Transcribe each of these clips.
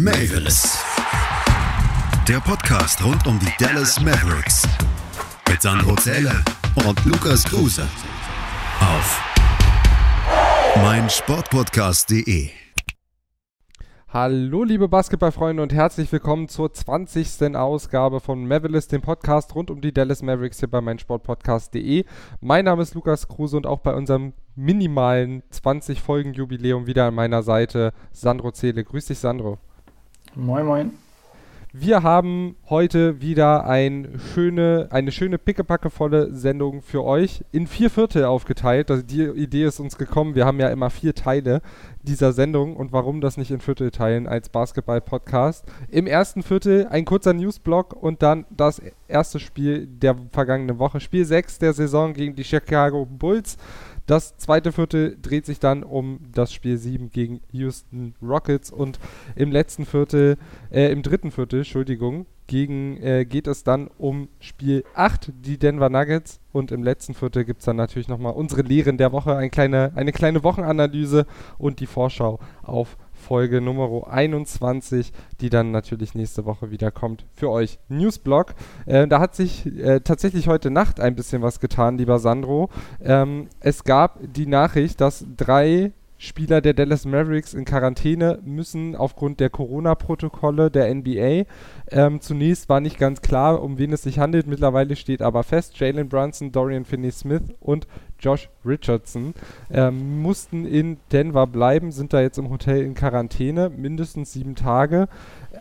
Mavis. Der Podcast rund um die Dallas Mavericks. Mit Sandro Zähler und Lukas Kruse. Auf meinsportpodcast.de. Hallo liebe Basketballfreunde und herzlich willkommen zur 20. Ausgabe von Mavericks, dem Podcast rund um die Dallas Mavericks hier bei meinsportpodcast.de. Mein Name ist Lukas Kruse und auch bei unserem minimalen 20 Folgen Jubiläum wieder an meiner Seite Sandro Zähle. Grüß dich Sandro. Moin moin. Wir haben heute wieder ein schöne, eine schöne pickepackevolle Sendung für euch in vier Viertel aufgeteilt. Also die Idee ist uns gekommen. Wir haben ja immer vier Teile dieser Sendung und warum das nicht in Viertel teilen als Basketball-Podcast. Im ersten Viertel ein kurzer Newsblock und dann das erste Spiel der vergangenen Woche. Spiel 6 der Saison gegen die Chicago Bulls. Das zweite Viertel dreht sich dann um das Spiel 7 gegen Houston Rockets und im letzten Viertel, äh, im dritten Viertel, Entschuldigung, gegen, äh, geht es dann um Spiel 8, die Denver Nuggets. Und im letzten Viertel gibt es dann natürlich nochmal unsere Lehren der Woche, ein kleine, eine kleine Wochenanalyse und die Vorschau auf Folge Nummer 21, die dann natürlich nächste Woche wieder kommt für euch. Newsblog. Äh, da hat sich äh, tatsächlich heute Nacht ein bisschen was getan, lieber Sandro. Ähm, es gab die Nachricht, dass drei Spieler der Dallas Mavericks in Quarantäne müssen aufgrund der Corona-Protokolle der NBA. Ähm, zunächst war nicht ganz klar, um wen es sich handelt. Mittlerweile steht aber fest, Jalen Brunson, Dorian Finney-Smith und Josh Richardson ähm, mussten in Denver bleiben, sind da jetzt im Hotel in Quarantäne, mindestens sieben Tage.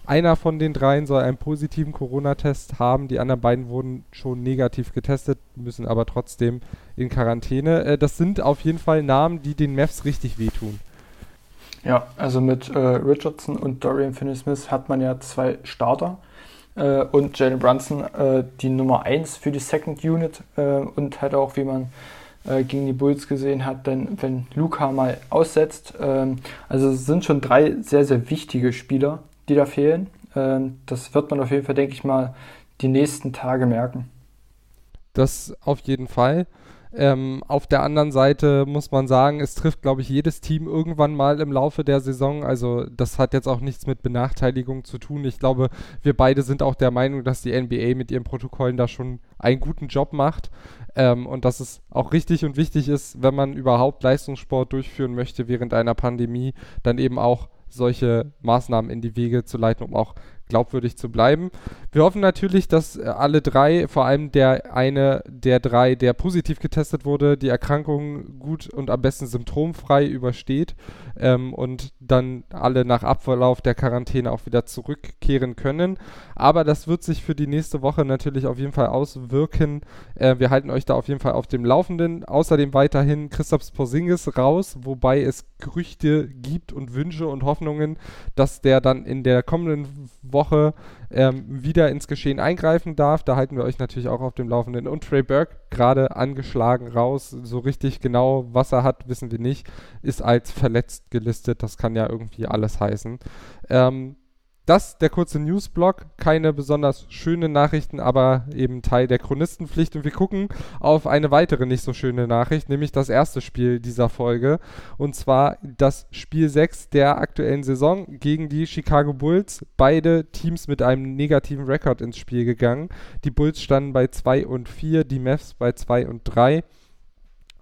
Einer von den dreien soll einen positiven Corona-Test haben, die anderen beiden wurden schon negativ getestet, müssen aber trotzdem in Quarantäne. Äh, das sind auf jeden Fall Namen, die den Mavs richtig wehtun. Ja, also mit äh, Richardson und Dorian Finney-Smith hat man ja zwei Starter äh, und Jalen Brunson äh, die Nummer 1 für die Second Unit äh, und halt auch, wie man äh, gegen die Bulls gesehen hat, denn wenn Luca mal aussetzt, ähm, also es sind schon drei sehr, sehr wichtige Spieler, die da fehlen. Ähm, das wird man auf jeden Fall, denke ich mal, die nächsten Tage merken. Das auf jeden Fall. Ähm, auf der anderen Seite muss man sagen, es trifft, glaube ich, jedes Team irgendwann mal im Laufe der Saison. Also das hat jetzt auch nichts mit Benachteiligung zu tun. Ich glaube, wir beide sind auch der Meinung, dass die NBA mit ihren Protokollen da schon einen guten Job macht. Ähm, und dass es auch richtig und wichtig ist, wenn man überhaupt Leistungssport durchführen möchte während einer Pandemie, dann eben auch solche Maßnahmen in die Wege zu leiten, um auch glaubwürdig zu bleiben. Wir hoffen natürlich, dass äh, alle drei, vor allem der eine der drei, der positiv getestet wurde, die Erkrankung gut und am besten symptomfrei übersteht ähm, und dann alle nach Abverlauf der Quarantäne auch wieder zurückkehren können. Aber das wird sich für die nächste Woche natürlich auf jeden Fall auswirken. Äh, wir halten euch da auf jeden Fall auf dem Laufenden. Außerdem weiterhin Christoph Porzingis raus, wobei es Gerüchte gibt und Wünsche und Hoffnungen, dass der dann in der kommenden Woche ähm, wieder ins Geschehen eingreifen darf. Da halten wir euch natürlich auch auf dem Laufenden. Und Trey Burke, gerade angeschlagen raus, so richtig genau, was er hat, wissen wir nicht, ist als verletzt gelistet. Das kann ja irgendwie alles heißen. Ähm, das der kurze Newsblock. Keine besonders schönen Nachrichten, aber eben Teil der Chronistenpflicht. Und wir gucken auf eine weitere nicht so schöne Nachricht, nämlich das erste Spiel dieser Folge. Und zwar das Spiel 6 der aktuellen Saison gegen die Chicago Bulls. Beide Teams mit einem negativen Rekord ins Spiel gegangen. Die Bulls standen bei 2 und 4, die Mavs bei 2 und 3.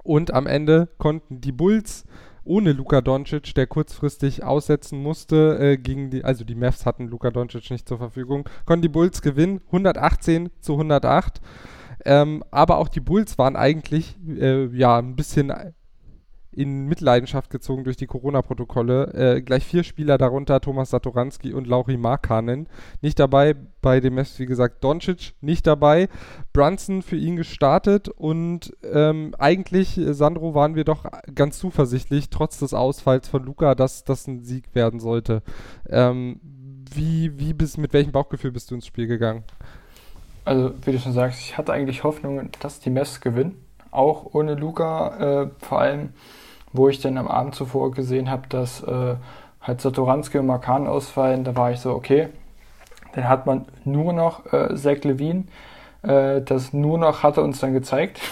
Und am Ende konnten die Bulls ohne Luka Doncic, der kurzfristig aussetzen musste, äh, gegen die, also die Mavs hatten Luka Doncic nicht zur Verfügung, konnten die Bulls gewinnen, 118 zu 108. Ähm, aber auch die Bulls waren eigentlich äh, ja ein bisschen in Mitleidenschaft gezogen durch die Corona-Protokolle. Äh, gleich vier Spieler, darunter Thomas Satoranski und Lauri Markanen. Nicht dabei bei dem Mess, wie gesagt, Doncic nicht dabei. Brunson für ihn gestartet und ähm, eigentlich, äh, Sandro, waren wir doch ganz zuversichtlich, trotz des Ausfalls von Luca, dass das ein Sieg werden sollte. Ähm, wie, wie bist, mit welchem Bauchgefühl bist du ins Spiel gegangen? Also, wie du schon sagst, ich hatte eigentlich Hoffnung, dass die Mess gewinnen. Auch ohne Luca, äh, vor allem wo ich dann am Abend zuvor gesehen habe, dass äh, halt Satoranski und Markan ausfallen, da war ich so, okay, dann hat man nur noch äh, Zach Levine. Äh, das nur noch hat er uns dann gezeigt.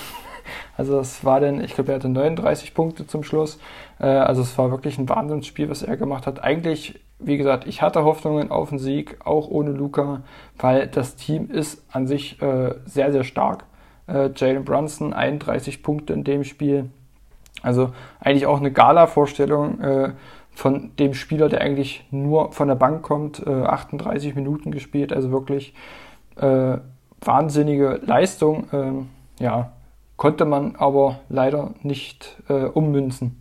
Also es war dann, ich glaube, er hatte 39 Punkte zum Schluss. Äh, also es war wirklich ein Wahnsinnsspiel, was er gemacht hat. Eigentlich wie gesagt, ich hatte Hoffnungen auf den Sieg, auch ohne Luca, weil das Team ist an sich äh, sehr, sehr stark. Äh, Jalen Brunson, 31 Punkte in dem Spiel. Also eigentlich auch eine Gala-Vorstellung äh, von dem Spieler, der eigentlich nur von der Bank kommt, 38 äh, Minuten gespielt, also wirklich äh, wahnsinnige Leistung. Ähm, ja, konnte man aber leider nicht äh, ummünzen.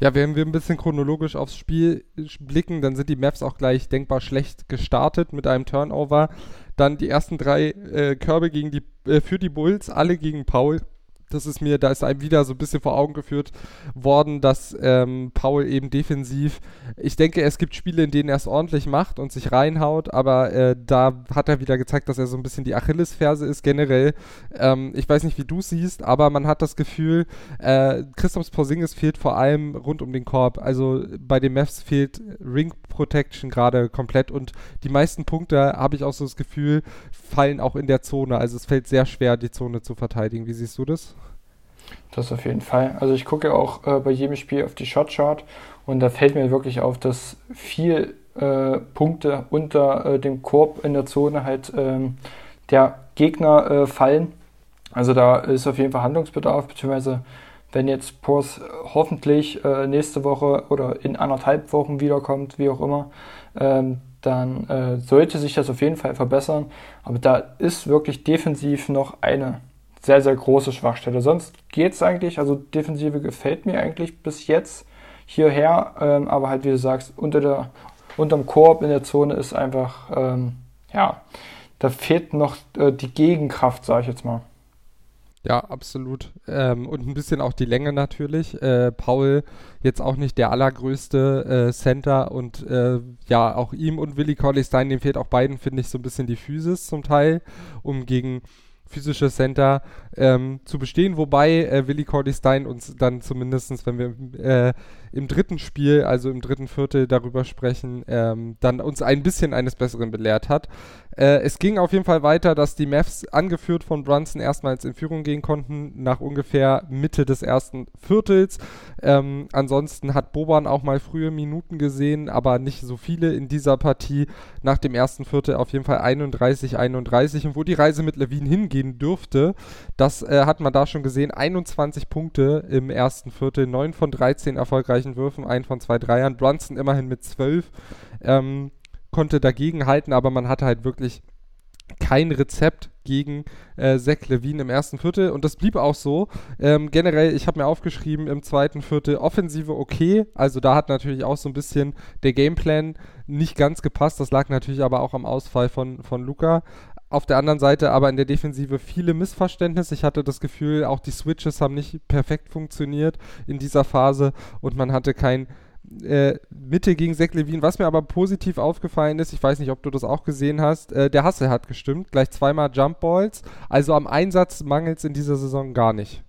Ja, wenn wir ein bisschen chronologisch aufs Spiel blicken, dann sind die Maps auch gleich denkbar schlecht gestartet mit einem Turnover. Dann die ersten drei äh, Körbe gegen die, äh, für die Bulls, alle gegen Paul das ist mir, da ist einem wieder so ein bisschen vor Augen geführt worden, dass ähm, Paul eben defensiv, ich denke, es gibt Spiele, in denen er es ordentlich macht und sich reinhaut, aber äh, da hat er wieder gezeigt, dass er so ein bisschen die Achillesferse ist generell. Ähm, ich weiß nicht, wie du siehst, aber man hat das Gefühl, äh, Christoph Porzingis fehlt vor allem rund um den Korb. Also bei den Mavs fehlt Ring Protection gerade komplett und die meisten Punkte, habe ich auch so das Gefühl, fallen auch in der Zone. Also es fällt sehr schwer, die Zone zu verteidigen. Wie siehst du das? Das auf jeden Fall. Also ich gucke auch äh, bei jedem Spiel auf die Shotchart und da fällt mir wirklich auf, dass viel äh, Punkte unter äh, dem Korb in der Zone halt ähm, der Gegner äh, fallen. Also da ist auf jeden Fall Handlungsbedarf, beziehungsweise wenn jetzt Pors hoffentlich äh, nächste Woche oder in anderthalb Wochen wiederkommt, wie auch immer, ähm, dann äh, sollte sich das auf jeden Fall verbessern. Aber da ist wirklich defensiv noch eine sehr, sehr große Schwachstelle. Sonst geht es eigentlich, also Defensive gefällt mir eigentlich bis jetzt hierher, ähm, aber halt wie du sagst, unter der, unterm Korb in der Zone ist einfach, ähm, ja, da fehlt noch äh, die Gegenkraft, sage ich jetzt mal. Ja, absolut. Ähm, und ein bisschen auch die Länge natürlich. Äh, Paul jetzt auch nicht der allergrößte äh, Center und äh, ja, auch ihm und Willi Colley Stein, dem fehlt auch beiden, finde ich, so ein bisschen die Physis zum Teil, um gegen physische Center ähm, zu bestehen, wobei äh, Willi Cordy Stein uns dann zumindestens, wenn wir äh, im dritten Spiel, also im dritten Viertel darüber sprechen, ähm, dann uns ein bisschen eines Besseren belehrt hat. Äh, es ging auf jeden Fall weiter, dass die Mavs angeführt von Brunson erstmals in Führung gehen konnten, nach ungefähr Mitte des ersten Viertels. Ähm, ansonsten hat Boban auch mal frühe Minuten gesehen, aber nicht so viele in dieser Partie. Nach dem ersten Viertel auf jeden Fall 31, 31. Und wo die Reise mit Levine hingehen dürfte, das äh, hat man da schon gesehen. 21 Punkte im ersten Viertel, 9 von 13 erfolgreichen Würfen, 1 von 2 Dreiern. Brunson immerhin mit 12. Ähm, konnte dagegen halten, aber man hatte halt wirklich kein Rezept gegen äh, Zach Levine im ersten Viertel und das blieb auch so. Ähm, generell, ich habe mir aufgeschrieben, im zweiten Viertel Offensive okay, also da hat natürlich auch so ein bisschen der Gameplan nicht ganz gepasst, das lag natürlich aber auch am Ausfall von, von Luca. Auf der anderen Seite aber in der Defensive viele Missverständnisse. Ich hatte das Gefühl, auch die Switches haben nicht perfekt funktioniert in dieser Phase und man hatte kein äh, Mitte gegen Zach Levine. Was mir aber positiv aufgefallen ist, ich weiß nicht, ob du das auch gesehen hast, äh, der Hassel hat gestimmt, gleich zweimal Jump Balls. Also am Einsatz mangelt es in dieser Saison gar nicht.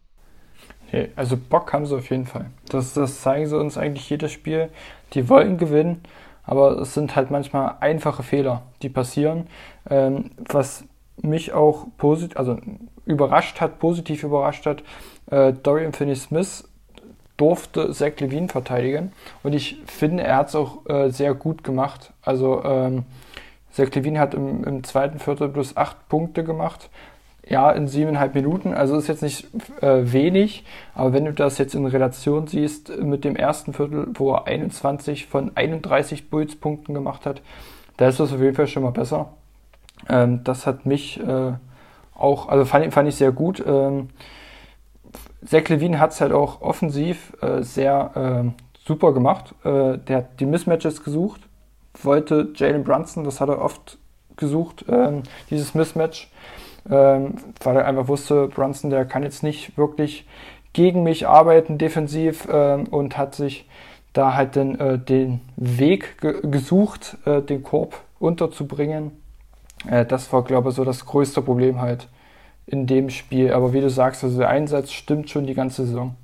Nee, also Bock haben sie auf jeden Fall. Das, das zeigen sie uns eigentlich jedes Spiel. Die wollen gewinnen, aber es sind halt manchmal einfache Fehler, die passieren. Ähm, was mich auch positiv, also überrascht hat, positiv überrascht hat, äh, Dorian Finney-Smith durfte Zach Levine verteidigen. Und ich finde, er hat es auch äh, sehr gut gemacht. Also ähm, Zach Levine hat im, im, zweiten Viertel plus acht Punkte gemacht. Ja, in siebeneinhalb Minuten. Also ist jetzt nicht äh, wenig, aber wenn du das jetzt in Relation siehst mit dem ersten Viertel, wo er 21 von 31 Bulls-Punkten gemacht hat, da ist das auf jeden Fall schon mal besser. Ähm, das hat mich äh, auch, also fand, fand ich sehr gut. Ähm, Zach Levine hat es halt auch offensiv äh, sehr äh, super gemacht. Äh, der hat die Mismatches gesucht, wollte Jalen Brunson, das hat er oft gesucht, ähm, dieses Mismatch, ähm, weil er einfach wusste, Brunson, der kann jetzt nicht wirklich gegen mich arbeiten defensiv ähm, und hat sich da halt dann äh, den Weg ge gesucht, äh, den Korb unterzubringen. Äh, das war, glaube ich, so das größte Problem halt in dem Spiel. Aber wie du sagst, also der Einsatz stimmt schon die ganze Saison.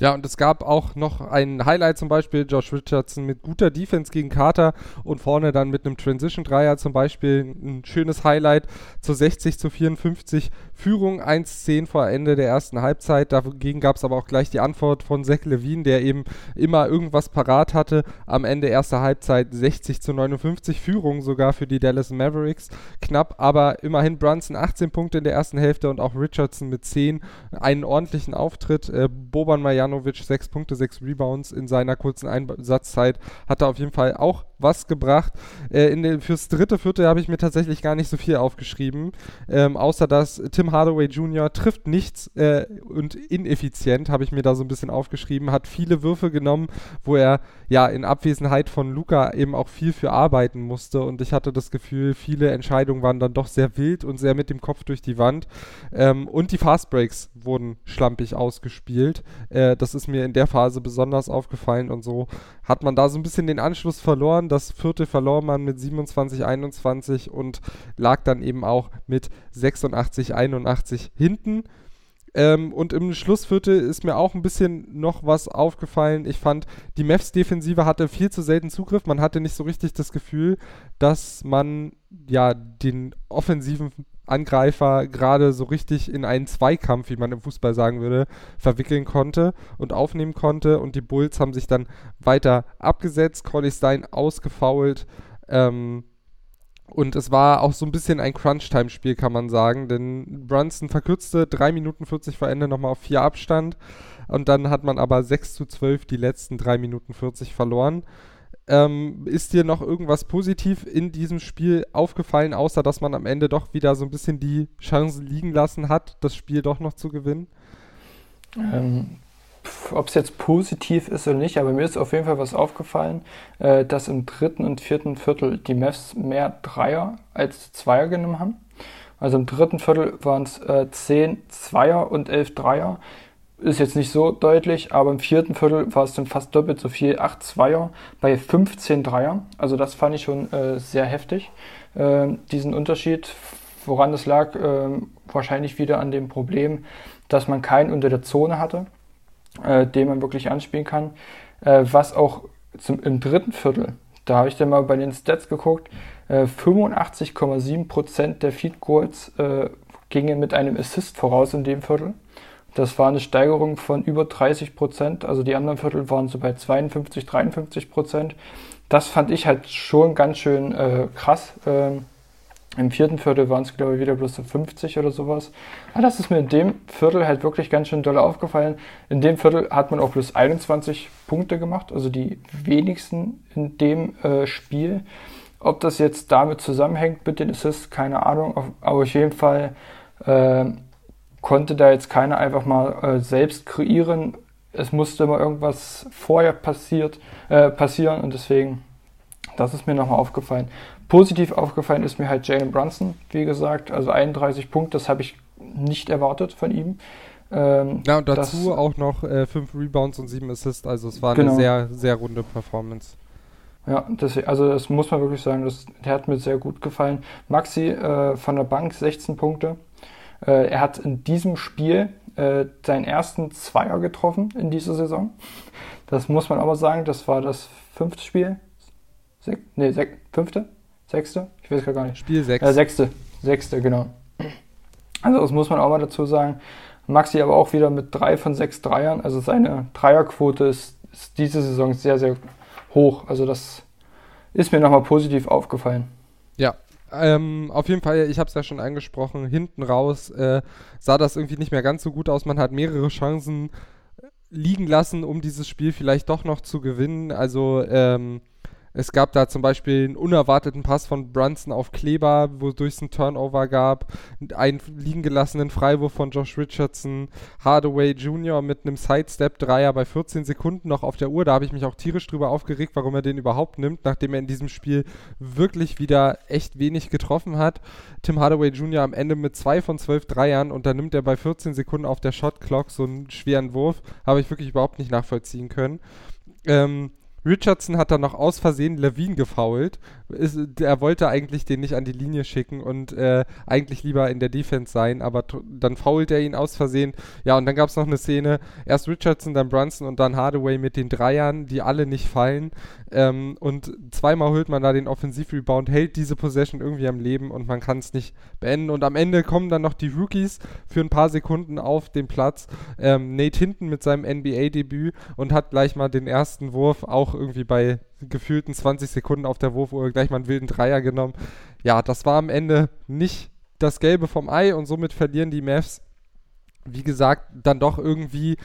Ja, und es gab auch noch ein Highlight zum Beispiel, Josh Richardson mit guter Defense gegen Carter und vorne dann mit einem Transition-Dreier zum Beispiel ein schönes Highlight zur 60 zu 54 Führung, 1-10 vor Ende der ersten Halbzeit. Dagegen gab es aber auch gleich die Antwort von Zach Levine, der eben immer irgendwas parat hatte. Am Ende erster Halbzeit 60 zu 59 Führung sogar für die Dallas Mavericks. Knapp, aber immerhin Brunson 18 Punkte in der ersten Hälfte und auch Richardson mit 10 einen ordentlichen Auftritt. Äh, Boban Mayan Marjanovic, sechs Punkte, sechs Rebounds in seiner kurzen Einsatzzeit, hat er auf jeden Fall auch was gebracht. Äh, in den, fürs dritte Viertel habe ich mir tatsächlich gar nicht so viel aufgeschrieben, ähm, außer dass Tim Hardaway Jr. trifft nichts äh, und ineffizient, habe ich mir da so ein bisschen aufgeschrieben, hat viele Würfe genommen, wo er ja in Abwesenheit von Luca eben auch viel für arbeiten musste und ich hatte das Gefühl, viele Entscheidungen waren dann doch sehr wild und sehr mit dem Kopf durch die Wand ähm, und die Fastbreaks wurden schlampig ausgespielt. Äh, das ist mir in der Phase besonders aufgefallen und so hat man da so ein bisschen den Anschluss verloren. Das vierte verlor man mit 27, 21 und lag dann eben auch mit 86, 81 hinten. Ähm, und im Schlussviertel ist mir auch ein bisschen noch was aufgefallen. Ich fand, die Mavs-Defensive hatte viel zu selten Zugriff. Man hatte nicht so richtig das Gefühl, dass man ja den offensiven Angreifer gerade so richtig in einen Zweikampf, wie man im Fußball sagen würde, verwickeln konnte und aufnehmen konnte. Und die Bulls haben sich dann weiter abgesetzt, Corley Stein ausgefault. Ähm, und es war auch so ein bisschen ein Crunch-Time-Spiel, kann man sagen, denn Brunson verkürzte 3 Minuten 40 vor Ende nochmal auf 4 Abstand. Und dann hat man aber 6 zu 12 die letzten 3 Minuten 40 verloren. Ähm, ist dir noch irgendwas positiv in diesem Spiel aufgefallen, außer dass man am Ende doch wieder so ein bisschen die Chancen liegen lassen hat, das Spiel doch noch zu gewinnen? Ähm, Ob es jetzt positiv ist oder nicht, aber mir ist auf jeden Fall was aufgefallen, äh, dass im dritten und vierten Viertel die Mavs mehr Dreier als Zweier genommen haben. Also im dritten Viertel waren es äh, 10 Zweier und 11 Dreier ist jetzt nicht so deutlich, aber im vierten Viertel war es dann fast doppelt so viel, 8 Zweier bei 15 Dreier. Also das fand ich schon äh, sehr heftig, äh, diesen Unterschied. Woran das lag, äh, wahrscheinlich wieder an dem Problem, dass man keinen unter der Zone hatte, äh, den man wirklich anspielen kann. Äh, was auch zum, im dritten Viertel, da habe ich dann mal bei den Stats geguckt, 85,7% äh, der Feed Goals gingen mit einem Assist voraus in dem Viertel. Das war eine Steigerung von über 30 Prozent. Also die anderen Viertel waren so bei 52, 53 Prozent. Das fand ich halt schon ganz schön äh, krass. Ähm, Im vierten Viertel waren es, glaube ich, wieder bloß so 50 oder sowas. Aber das ist mir in dem Viertel halt wirklich ganz schön doll aufgefallen. In dem Viertel hat man auch bloß 21 Punkte gemacht, also die wenigsten in dem äh, Spiel. Ob das jetzt damit zusammenhängt mit den Assists, keine Ahnung. Aber auf jeden Fall äh, konnte da jetzt keiner einfach mal äh, selbst kreieren. Es musste immer irgendwas vorher passiert, äh, passieren und deswegen, das ist mir nochmal aufgefallen. Positiv aufgefallen ist mir halt Jalen Brunson, wie gesagt, also 31 Punkte, das habe ich nicht erwartet von ihm. Ähm, ja, und dazu das, auch noch 5 äh, Rebounds und 7 Assists, also es war genau. eine sehr, sehr runde Performance. Ja, das, also das muss man wirklich sagen, das, der hat mir sehr gut gefallen. Maxi äh, von der Bank 16 Punkte, äh, er hat in diesem Spiel äh, seinen ersten Zweier getroffen in dieser Saison. Das muss man aber sagen, das war das fünfte Spiel. Sech, nee, sech, fünfte? Sechste? Ich weiß gar nicht. Spiel sechs. Äh, sechste. Sechste, genau. Also das muss man auch mal dazu sagen. Maxi aber auch wieder mit drei von sechs Dreiern. Also seine Dreierquote ist, ist diese Saison sehr, sehr hoch. Also das ist mir nochmal positiv aufgefallen. Ja, ähm, auf jeden Fall, ich habe es ja schon angesprochen, hinten raus äh, sah das irgendwie nicht mehr ganz so gut aus. Man hat mehrere Chancen liegen lassen, um dieses Spiel vielleicht doch noch zu gewinnen. Also ähm, es gab da zum Beispiel einen unerwarteten Pass von Brunson auf Kleber, wodurch es einen Turnover gab, einen liegen gelassenen Freiwurf von Josh Richardson, Hardaway Jr. mit einem Sidestep-Dreier bei 14 Sekunden noch auf der Uhr. Da habe ich mich auch tierisch drüber aufgeregt, warum er den überhaupt nimmt, nachdem er in diesem Spiel wirklich wieder echt wenig getroffen hat. Tim Hardaway Jr. am Ende mit 2 von 12 Dreiern und dann nimmt er bei 14 Sekunden auf der Shot Clock so einen schweren Wurf. Habe ich wirklich überhaupt nicht nachvollziehen können. Ähm, Richardson hat dann noch aus Versehen Levine gefoult. Ist, er wollte eigentlich den nicht an die Linie schicken und äh, eigentlich lieber in der Defense sein, aber dann fault er ihn aus Versehen. Ja, und dann gab es noch eine Szene, erst Richardson, dann Brunson und dann Hardaway mit den Dreiern, die alle nicht fallen. Ähm, und zweimal holt man da den Offensivrebound, hält diese Possession irgendwie am Leben und man kann es nicht beenden. Und am Ende kommen dann noch die Rookies für ein paar Sekunden auf den Platz. Ähm, Nate Hinton mit seinem NBA-Debüt und hat gleich mal den ersten Wurf auch irgendwie bei gefühlten 20 Sekunden auf der Wurfuhr gleich mal einen wilden Dreier genommen. Ja, das war am Ende nicht das Gelbe vom Ei und somit verlieren die Mavs, wie gesagt, dann doch irgendwie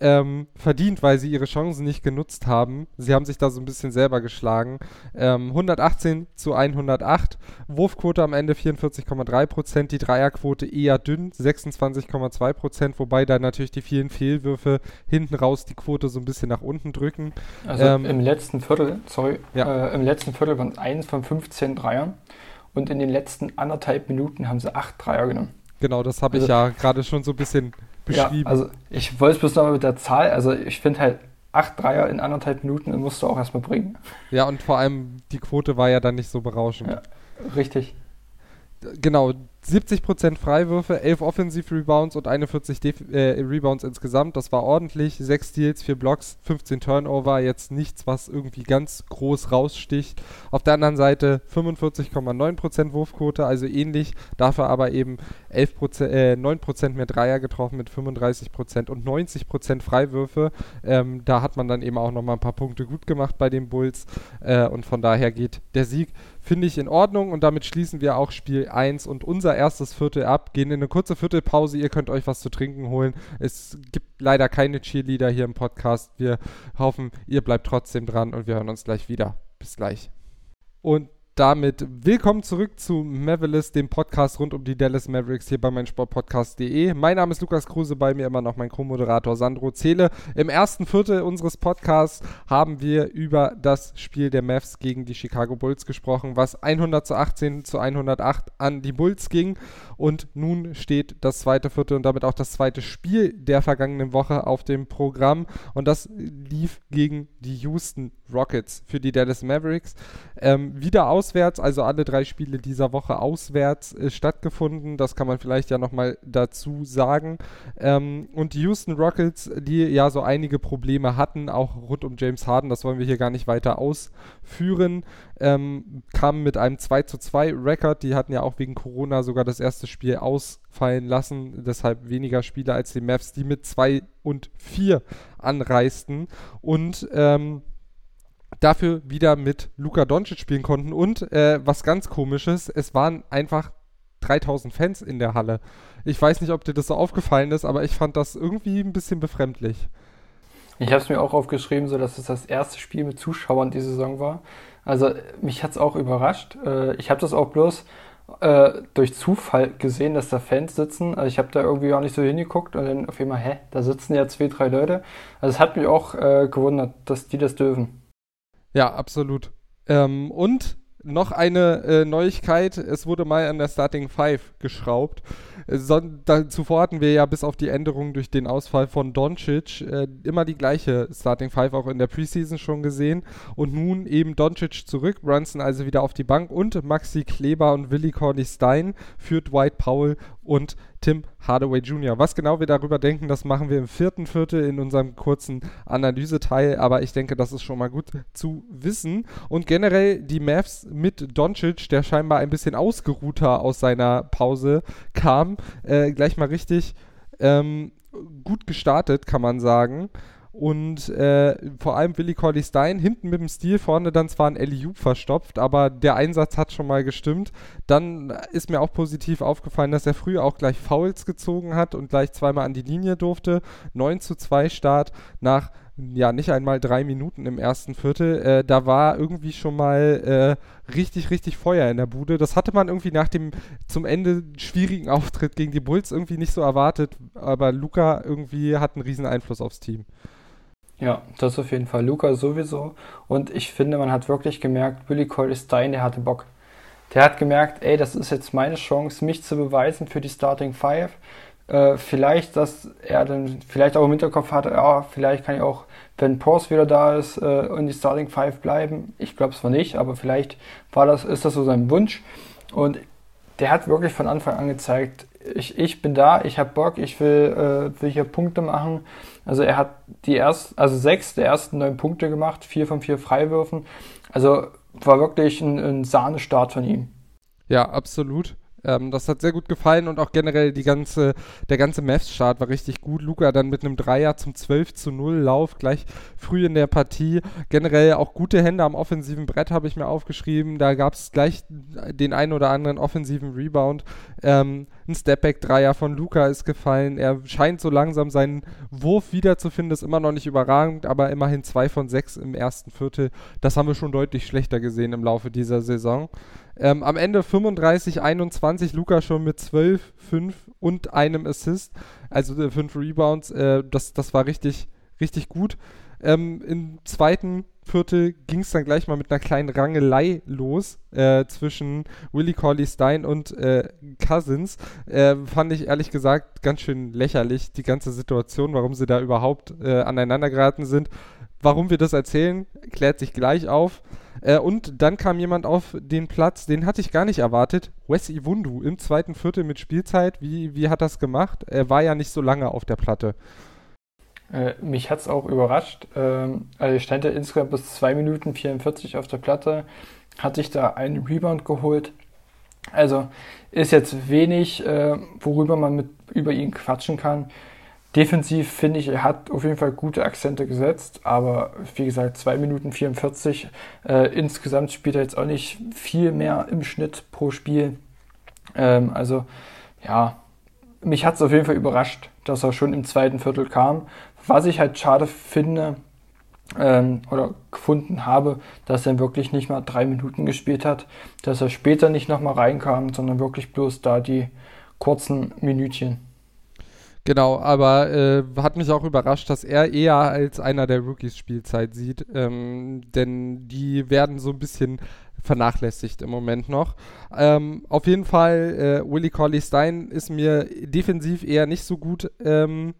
ähm, verdient, weil sie ihre Chancen nicht genutzt haben. Sie haben sich da so ein bisschen selber geschlagen. Ähm, 118 zu 108. Wurfquote am Ende 44,3 Prozent. Die Dreierquote eher dünn, 26,2 Prozent, wobei da natürlich die vielen Fehlwürfe hinten raus die Quote so ein bisschen nach unten drücken. Also ähm, im letzten Viertel, sorry, ja. äh, im letzten Viertel waren es 1 von 15 Dreiern und in den letzten anderthalb Minuten haben sie 8 Dreier genommen. Genau, das habe also, ich ja gerade schon so ein bisschen beschrieben. Ja, also ich wollte es bloß nochmal mit der Zahl, also ich finde halt acht Dreier in anderthalb Minuten musst du auch erstmal bringen. Ja, und vor allem die Quote war ja dann nicht so berauschend. Ja, richtig. Genau, 70% Freiwürfe, 11 Offensiv-Rebounds und 41 Def äh, Rebounds insgesamt. Das war ordentlich. 6 Steals, 4 Blocks, 15 Turnover. Jetzt nichts, was irgendwie ganz groß raussticht. Auf der anderen Seite 45,9% Wurfquote, also ähnlich. Dafür aber eben 11%, äh, 9% mehr Dreier getroffen mit 35% und 90% Freiwürfe. Ähm, da hat man dann eben auch nochmal ein paar Punkte gut gemacht bei den Bulls. Äh, und von daher geht der Sieg, finde ich, in Ordnung. Und damit schließen wir auch Spiel 1 und unser erstes Viertel ab, gehen in eine kurze Viertelpause. Ihr könnt euch was zu trinken holen. Es gibt leider keine Cheerleader hier im Podcast. Wir hoffen, ihr bleibt trotzdem dran und wir hören uns gleich wieder. Bis gleich. Und damit willkommen zurück zu Mavericks, dem Podcast rund um die Dallas Mavericks hier bei meinsportpodcast.de. Mein Name ist Lukas Kruse, bei mir immer noch mein Co-Moderator Sandro Zähle. Im ersten Viertel unseres Podcasts haben wir über das Spiel der Mavs gegen die Chicago Bulls gesprochen, was 100 zu 18 zu 108 an die Bulls ging. Und nun steht das zweite Viertel und damit auch das zweite Spiel der vergangenen Woche auf dem Programm. Und das lief gegen die Houston Rockets für die Dallas Mavericks. Ähm, wieder auswärts, also alle drei Spiele dieser Woche auswärts äh, stattgefunden. Das kann man vielleicht ja nochmal dazu sagen. Ähm, und die Houston Rockets, die ja so einige Probleme hatten, auch rund um James Harden, das wollen wir hier gar nicht weiter ausführen, ähm, kamen mit einem 2 zu 2 Rekord. Die hatten ja auch wegen Corona sogar das erste Spiel ausfallen lassen. Deshalb weniger Spieler als die Mavs, die mit 2 und 4 anreisten. Und ähm, dafür wieder mit Luka Doncic spielen konnten. Und äh, was ganz komisches, es waren einfach 3000 Fans in der Halle. Ich weiß nicht, ob dir das so aufgefallen ist, aber ich fand das irgendwie ein bisschen befremdlich. Ich habe es mir auch aufgeschrieben, so dass es das erste Spiel mit Zuschauern die Saison war. Also mich hat es auch überrascht. Äh, ich habe das auch bloß äh, durch Zufall gesehen, dass da Fans sitzen. Also ich habe da irgendwie auch nicht so hingeguckt und dann auf einmal, hä, da sitzen ja zwei, drei Leute. Also es hat mich auch äh, gewundert, dass die das dürfen. Ja, absolut. Ähm, und noch eine äh, Neuigkeit, es wurde mal an der Starting Five geschraubt. Äh, so, da, zuvor hatten wir ja bis auf die Änderung durch den Ausfall von Doncic äh, immer die gleiche Starting Five auch in der Preseason schon gesehen. Und nun eben Doncic zurück, Brunson also wieder auf die Bank und Maxi Kleber und Willi Corley Stein für Dwight Powell und Tim Hardaway Jr. Was genau wir darüber denken, das machen wir im vierten Viertel in unserem kurzen Analyseteil, aber ich denke, das ist schon mal gut zu wissen. Und generell die Mavs mit Doncic, der scheinbar ein bisschen ausgeruhter aus seiner Pause kam, äh, gleich mal richtig ähm, gut gestartet, kann man sagen. Und äh, vor allem Willi Corley Stein hinten mit dem Stil, vorne dann zwar ein Eliup verstopft, aber der Einsatz hat schon mal gestimmt. Dann ist mir auch positiv aufgefallen, dass er früher auch gleich Fouls gezogen hat und gleich zweimal an die Linie durfte. 9 zu 2 Start nach ja, nicht einmal drei Minuten im ersten Viertel. Äh, da war irgendwie schon mal äh, richtig, richtig Feuer in der Bude. Das hatte man irgendwie nach dem zum Ende schwierigen Auftritt gegen die Bulls irgendwie nicht so erwartet, aber Luca irgendwie hat einen riesen Einfluss aufs Team. Ja, das auf jeden Fall. Luca sowieso. Und ich finde, man hat wirklich gemerkt, Willi Cole ist Stein, der hatte Bock. Der hat gemerkt, ey, das ist jetzt meine Chance, mich zu beweisen für die Starting Five. Äh, vielleicht, dass er dann vielleicht auch im Hinterkopf hatte, ja, vielleicht kann ich auch, wenn Pors wieder da ist, äh, in die Starting Five bleiben. Ich glaube zwar nicht, aber vielleicht war das, ist das so sein Wunsch. Und der hat wirklich von Anfang an gezeigt, ich, ich bin da, ich habe Bock, ich will, äh, will hier Punkte machen. Also er hat die ersten, also sechs der ersten neun Punkte gemacht, vier von vier Freiwürfen. Also war wirklich ein, ein Sahnestart von ihm. Ja, absolut. Ähm, das hat sehr gut gefallen und auch generell die ganze, der ganze Mavs-Start war richtig gut. Luca dann mit einem Dreier zum 12 zu 0 Lauf gleich früh in der Partie. Generell auch gute Hände am offensiven Brett habe ich mir aufgeschrieben. Da gab es gleich den einen oder anderen offensiven Rebound. Ähm, ein Stepback-Dreier von Luca ist gefallen. Er scheint so langsam seinen Wurf wiederzufinden. Ist immer noch nicht überragend, aber immerhin zwei von sechs im ersten Viertel. Das haben wir schon deutlich schlechter gesehen im Laufe dieser Saison. Ähm, am Ende 35, 21, Luca schon mit 12, 5 und einem Assist, also 5 äh, Rebounds. Äh, das, das war richtig, richtig gut. Ähm, Im zweiten Viertel ging es dann gleich mal mit einer kleinen Rangelei los äh, zwischen Willie Corley Stein und äh, Cousins. Äh, fand ich ehrlich gesagt ganz schön lächerlich, die ganze Situation, warum sie da überhaupt äh, aneinander geraten sind. Warum wir das erzählen, klärt sich gleich auf. Äh, und dann kam jemand auf den Platz, den hatte ich gar nicht erwartet. Wes Iwundu im zweiten Viertel mit Spielzeit. Wie, wie hat das gemacht? Er war ja nicht so lange auf der Platte. Äh, mich hat es auch überrascht. Ähm, also ich stand ja insgesamt bis 2 Minuten 44 auf der Platte, hat sich da einen Rebound geholt. Also ist jetzt wenig, äh, worüber man mit über ihn quatschen kann. Defensiv finde ich, er hat auf jeden Fall gute Akzente gesetzt, aber wie gesagt, 2 Minuten 44. Äh, insgesamt spielt er jetzt auch nicht viel mehr im Schnitt pro Spiel. Ähm, also ja, mich hat es auf jeden Fall überrascht, dass er schon im zweiten Viertel kam. Was ich halt schade finde ähm, oder gefunden habe, dass er wirklich nicht mal drei Minuten gespielt hat, dass er später nicht nochmal reinkam, sondern wirklich bloß da die kurzen Minütchen. Genau, aber äh, hat mich auch überrascht, dass er eher als einer der Rookies Spielzeit sieht, ähm, denn die werden so ein bisschen vernachlässigt im Moment noch. Ähm, auf jeden Fall, äh, Willie Colley Stein ist mir defensiv eher nicht so gut ähm,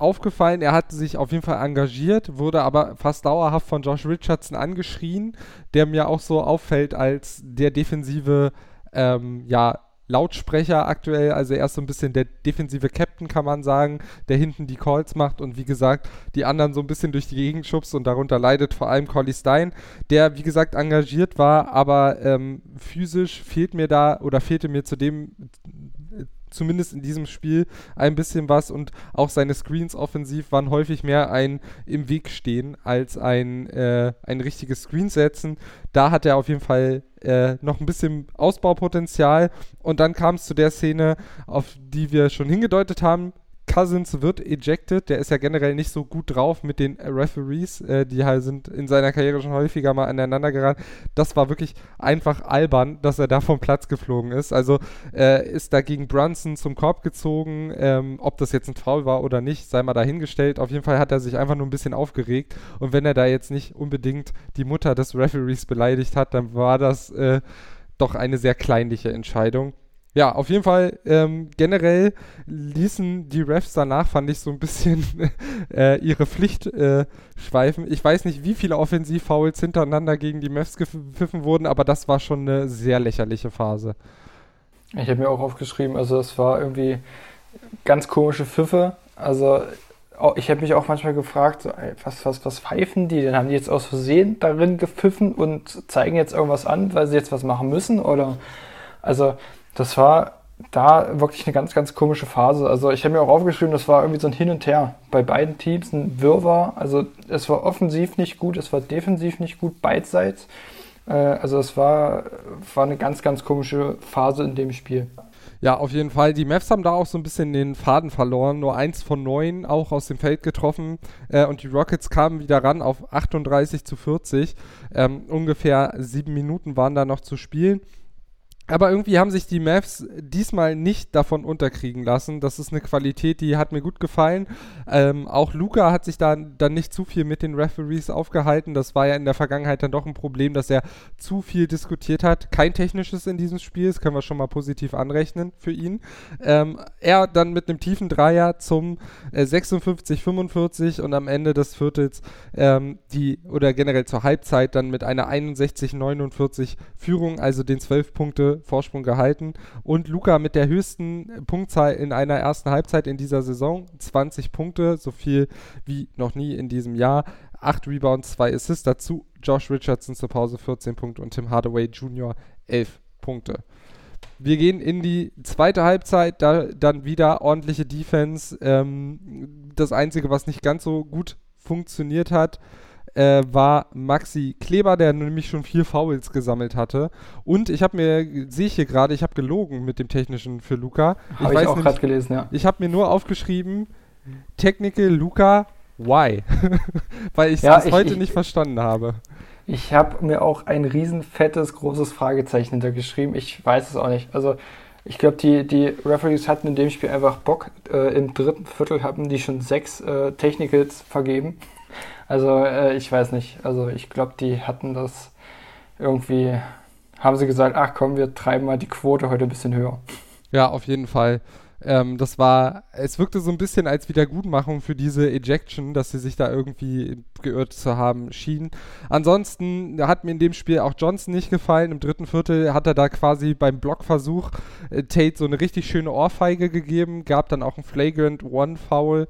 aufgefallen. Er hat sich auf jeden Fall engagiert, wurde aber fast dauerhaft von Josh Richardson angeschrien, der mir auch so auffällt als der defensive, ähm, ja, Lautsprecher aktuell, also er ist so ein bisschen der defensive Captain, kann man sagen, der hinten die Calls macht und wie gesagt, die anderen so ein bisschen durch die Gegend schubst und darunter leidet vor allem Collie Stein, der wie gesagt engagiert war, aber ähm, physisch fehlt mir da oder fehlte mir zu dem zumindest in diesem Spiel ein bisschen was und auch seine Screens offensiv waren häufig mehr ein im Weg stehen als ein, äh, ein richtiges Screen setzen. Da hat er auf jeden Fall äh, noch ein bisschen Ausbaupotenzial und dann kam es zu der Szene, auf die wir schon hingedeutet haben. Cousins wird ejected. Der ist ja generell nicht so gut drauf mit den Referees. Äh, die halt sind in seiner Karriere schon häufiger mal aneinander geraten. Das war wirklich einfach albern, dass er da vom Platz geflogen ist. Also äh, ist da gegen Brunson zum Korb gezogen. Ähm, ob das jetzt ein Foul war oder nicht, sei mal dahingestellt. Auf jeden Fall hat er sich einfach nur ein bisschen aufgeregt. Und wenn er da jetzt nicht unbedingt die Mutter des Referees beleidigt hat, dann war das äh, doch eine sehr kleinliche Entscheidung ja, auf jeden Fall ähm, generell ließen die Refs danach, fand ich, so ein bisschen äh, ihre Pflicht äh, schweifen. Ich weiß nicht, wie viele Offensivfouls hintereinander gegen die Mavs gepfiffen wurden, aber das war schon eine sehr lächerliche Phase. Ich habe mir auch aufgeschrieben, also es war irgendwie ganz komische Pfiffe. Also ich habe mich auch manchmal gefragt, was, was, was pfeifen die? Dann haben die jetzt aus Versehen darin gepfiffen und zeigen jetzt irgendwas an, weil sie jetzt was machen müssen? Oder also das war da wirklich eine ganz, ganz komische Phase. Also ich habe mir auch aufgeschrieben, das war irgendwie so ein Hin und Her bei beiden Teams, ein Wirrwarr. Also es war offensiv nicht gut, es war defensiv nicht gut, beidseits. Äh, also es war, war eine ganz, ganz komische Phase in dem Spiel. Ja, auf jeden Fall. Die Mavs haben da auch so ein bisschen den Faden verloren. Nur eins von neun auch aus dem Feld getroffen. Äh, und die Rockets kamen wieder ran auf 38 zu 40. Ähm, ungefähr sieben Minuten waren da noch zu spielen. Aber irgendwie haben sich die Mavs diesmal nicht davon unterkriegen lassen. Das ist eine Qualität, die hat mir gut gefallen. Ähm, auch Luca hat sich da dann nicht zu viel mit den Referees aufgehalten. Das war ja in der Vergangenheit dann doch ein Problem, dass er zu viel diskutiert hat. Kein technisches in diesem Spiel, das können wir schon mal positiv anrechnen für ihn. Ähm, er dann mit einem tiefen Dreier zum äh, 56-45 und am Ende des Viertels ähm, die oder generell zur Halbzeit dann mit einer 61-49 Führung, also den 12 Punkte Vorsprung gehalten. Und Luca mit der höchsten Punktzahl in einer ersten Halbzeit in dieser Saison, 20 Punkte, so viel wie noch nie in diesem Jahr. 8 Rebounds, 2 Assists dazu. Josh Richardson zur Pause 14 Punkte und Tim Hardaway Jr. 11 Punkte. Wir gehen in die zweite Halbzeit, da dann wieder ordentliche Defense. Ähm, das Einzige, was nicht ganz so gut funktioniert hat, äh, war Maxi Kleber, der nämlich schon vier Fouls gesammelt hatte. Und ich habe mir, sehe ich hier gerade, ich habe gelogen mit dem Technischen für Luca. Habe ich, ich, auch gerade gelesen, ja. Ich habe mir nur aufgeschrieben, Technical Luca, why? Weil ich ja, es heute ich, nicht verstanden habe. Ich habe mir auch ein riesen fettes, großes Fragezeichen hintergeschrieben. Ich weiß es auch nicht. Also ich glaube, die, die Referees hatten in dem Spiel einfach Bock. Äh, Im dritten Viertel haben die schon sechs äh, Technicals vergeben. Also äh, ich weiß nicht. Also ich glaube, die hatten das irgendwie, haben sie gesagt, ach komm, wir treiben mal die Quote heute ein bisschen höher. Ja, auf jeden Fall. Ähm, das war, es wirkte so ein bisschen als Wiedergutmachung für diese Ejection, dass sie sich da irgendwie geirrt zu haben schien. Ansonsten hat mir in dem Spiel auch Johnson nicht gefallen. Im dritten Viertel hat er da quasi beim Blockversuch äh, Tate so eine richtig schöne Ohrfeige gegeben, gab dann auch ein Flagrant One Foul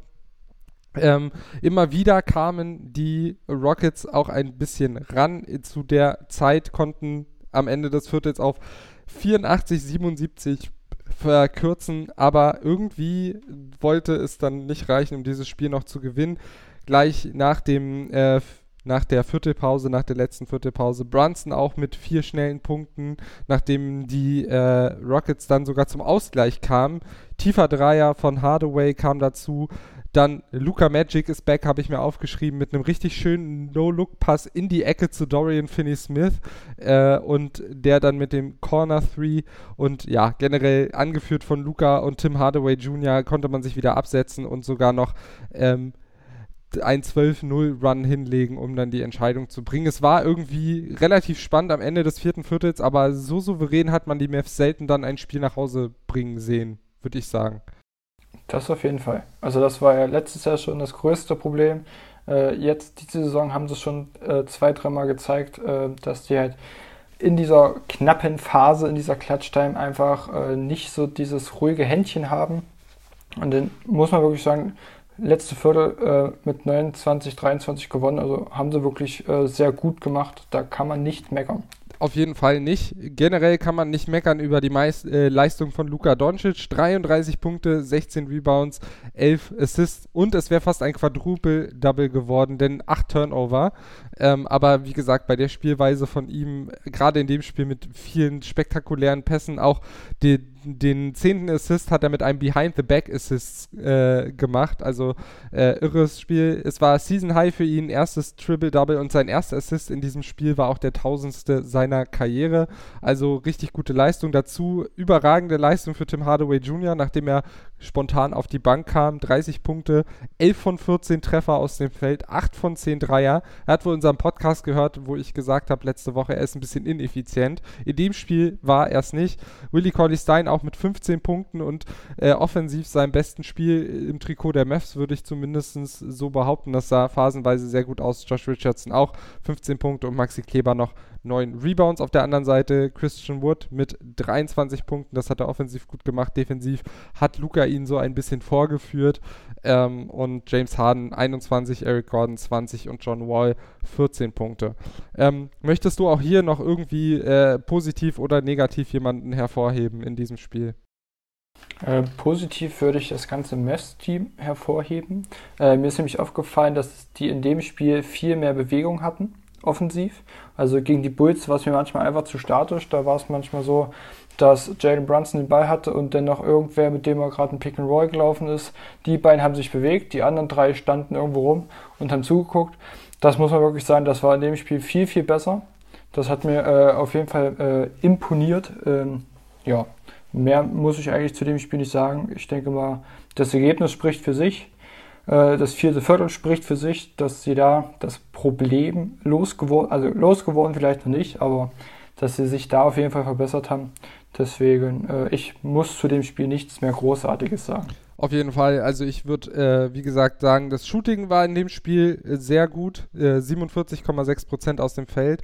ähm, immer wieder kamen die Rockets auch ein bisschen ran. Zu der Zeit konnten am Ende des Viertels auf 84, 77 verkürzen, aber irgendwie wollte es dann nicht reichen, um dieses Spiel noch zu gewinnen. Gleich nach dem äh, nach der Viertelpause, nach der letzten Viertelpause. Brunson auch mit vier schnellen Punkten, nachdem die äh, Rockets dann sogar zum Ausgleich kamen. Tiefer Dreier von Hardaway kam dazu. Dann Luca Magic ist back, habe ich mir aufgeschrieben, mit einem richtig schönen No-Look-Pass in die Ecke zu Dorian Finney-Smith äh, und der dann mit dem Corner 3 und ja, generell angeführt von Luca und Tim Hardaway Jr. konnte man sich wieder absetzen und sogar noch ähm, ein 12-0-Run hinlegen, um dann die Entscheidung zu bringen. Es war irgendwie relativ spannend am Ende des vierten Viertels, aber so souverän hat man die Mavs selten dann ein Spiel nach Hause bringen sehen, würde ich sagen. Das auf jeden Fall. Also das war ja letztes Jahr schon das größte Problem. Äh, jetzt, diese Saison, haben sie schon äh, zwei, dreimal gezeigt, äh, dass die halt in dieser knappen Phase, in dieser Klatchtime einfach äh, nicht so dieses ruhige Händchen haben. Und dann muss man wirklich sagen, letzte Viertel äh, mit 29, 23 gewonnen. Also haben sie wirklich äh, sehr gut gemacht. Da kann man nicht meckern auf jeden Fall nicht. Generell kann man nicht meckern über die meist, äh, Leistung von Luka Doncic. 33 Punkte, 16 Rebounds, 11 Assists und es wäre fast ein Quadruple-Double geworden, denn 8 Turnover. Ähm, aber wie gesagt, bei der Spielweise von ihm, gerade in dem Spiel mit vielen spektakulären Pässen, auch die, den zehnten Assist hat er mit einem Behind-the-Back-Assist äh, gemacht. Also äh, irres Spiel. Es war Season High für ihn, erstes Triple-Double und sein erster Assist in diesem Spiel war auch der tausendste seiner Karriere. Also richtig gute Leistung. Dazu überragende Leistung für Tim Hardaway Jr., nachdem er spontan auf die Bank kam. 30 Punkte, 11 von 14 Treffer aus dem Feld, 8 von 10 Dreier. Er hat wohl unseren Podcast gehört, wo ich gesagt habe letzte Woche, er ist ein bisschen ineffizient. In dem Spiel war er es nicht. Willie Corley Stein auch mit 15 Punkten und äh, offensiv seinem besten Spiel im Trikot der Mavs, würde ich zumindest so behaupten. Das sah phasenweise sehr gut aus. Josh Richardson auch 15 Punkte und Maxi Kleber noch 9 Rebounds. Auf der anderen Seite Christian Wood mit 23 Punkten. Das hat er offensiv gut gemacht. Defensiv hat Luca ihn so ein bisschen vorgeführt. Ähm, und James Harden 21, Eric Gordon 20 und John Wall 14 Punkte. Ähm, möchtest du auch hier noch irgendwie äh, positiv oder negativ jemanden hervorheben in diesem Spiel? Äh, positiv würde ich das ganze Mess-Team hervorheben. Äh, mir ist nämlich aufgefallen, dass die in dem Spiel viel mehr Bewegung hatten offensiv. Also gegen die Bulls war es mir manchmal einfach zu statisch. Da war es manchmal so, dass Jalen Brunson den Ball hatte und dann noch irgendwer, mit dem er gerade ein Pick and Roll gelaufen ist. Die beiden haben sich bewegt, die anderen drei standen irgendwo rum und haben zugeguckt. Das muss man wirklich sagen, das war in dem Spiel viel, viel besser. Das hat mir äh, auf jeden Fall äh, imponiert. Ähm, ja, mehr muss ich eigentlich zu dem Spiel nicht sagen. Ich denke mal, das Ergebnis spricht für sich. Äh, das vierte Viertel spricht für sich, dass sie da das Problem losgeworden, also losgeworden vielleicht noch nicht, aber dass sie sich da auf jeden Fall verbessert haben. Deswegen, äh, ich muss zu dem Spiel nichts mehr Großartiges sagen. Auf jeden Fall. Also ich würde, äh, wie gesagt, sagen, das Shooting war in dem Spiel äh, sehr gut. Äh, 47,6% aus dem Feld.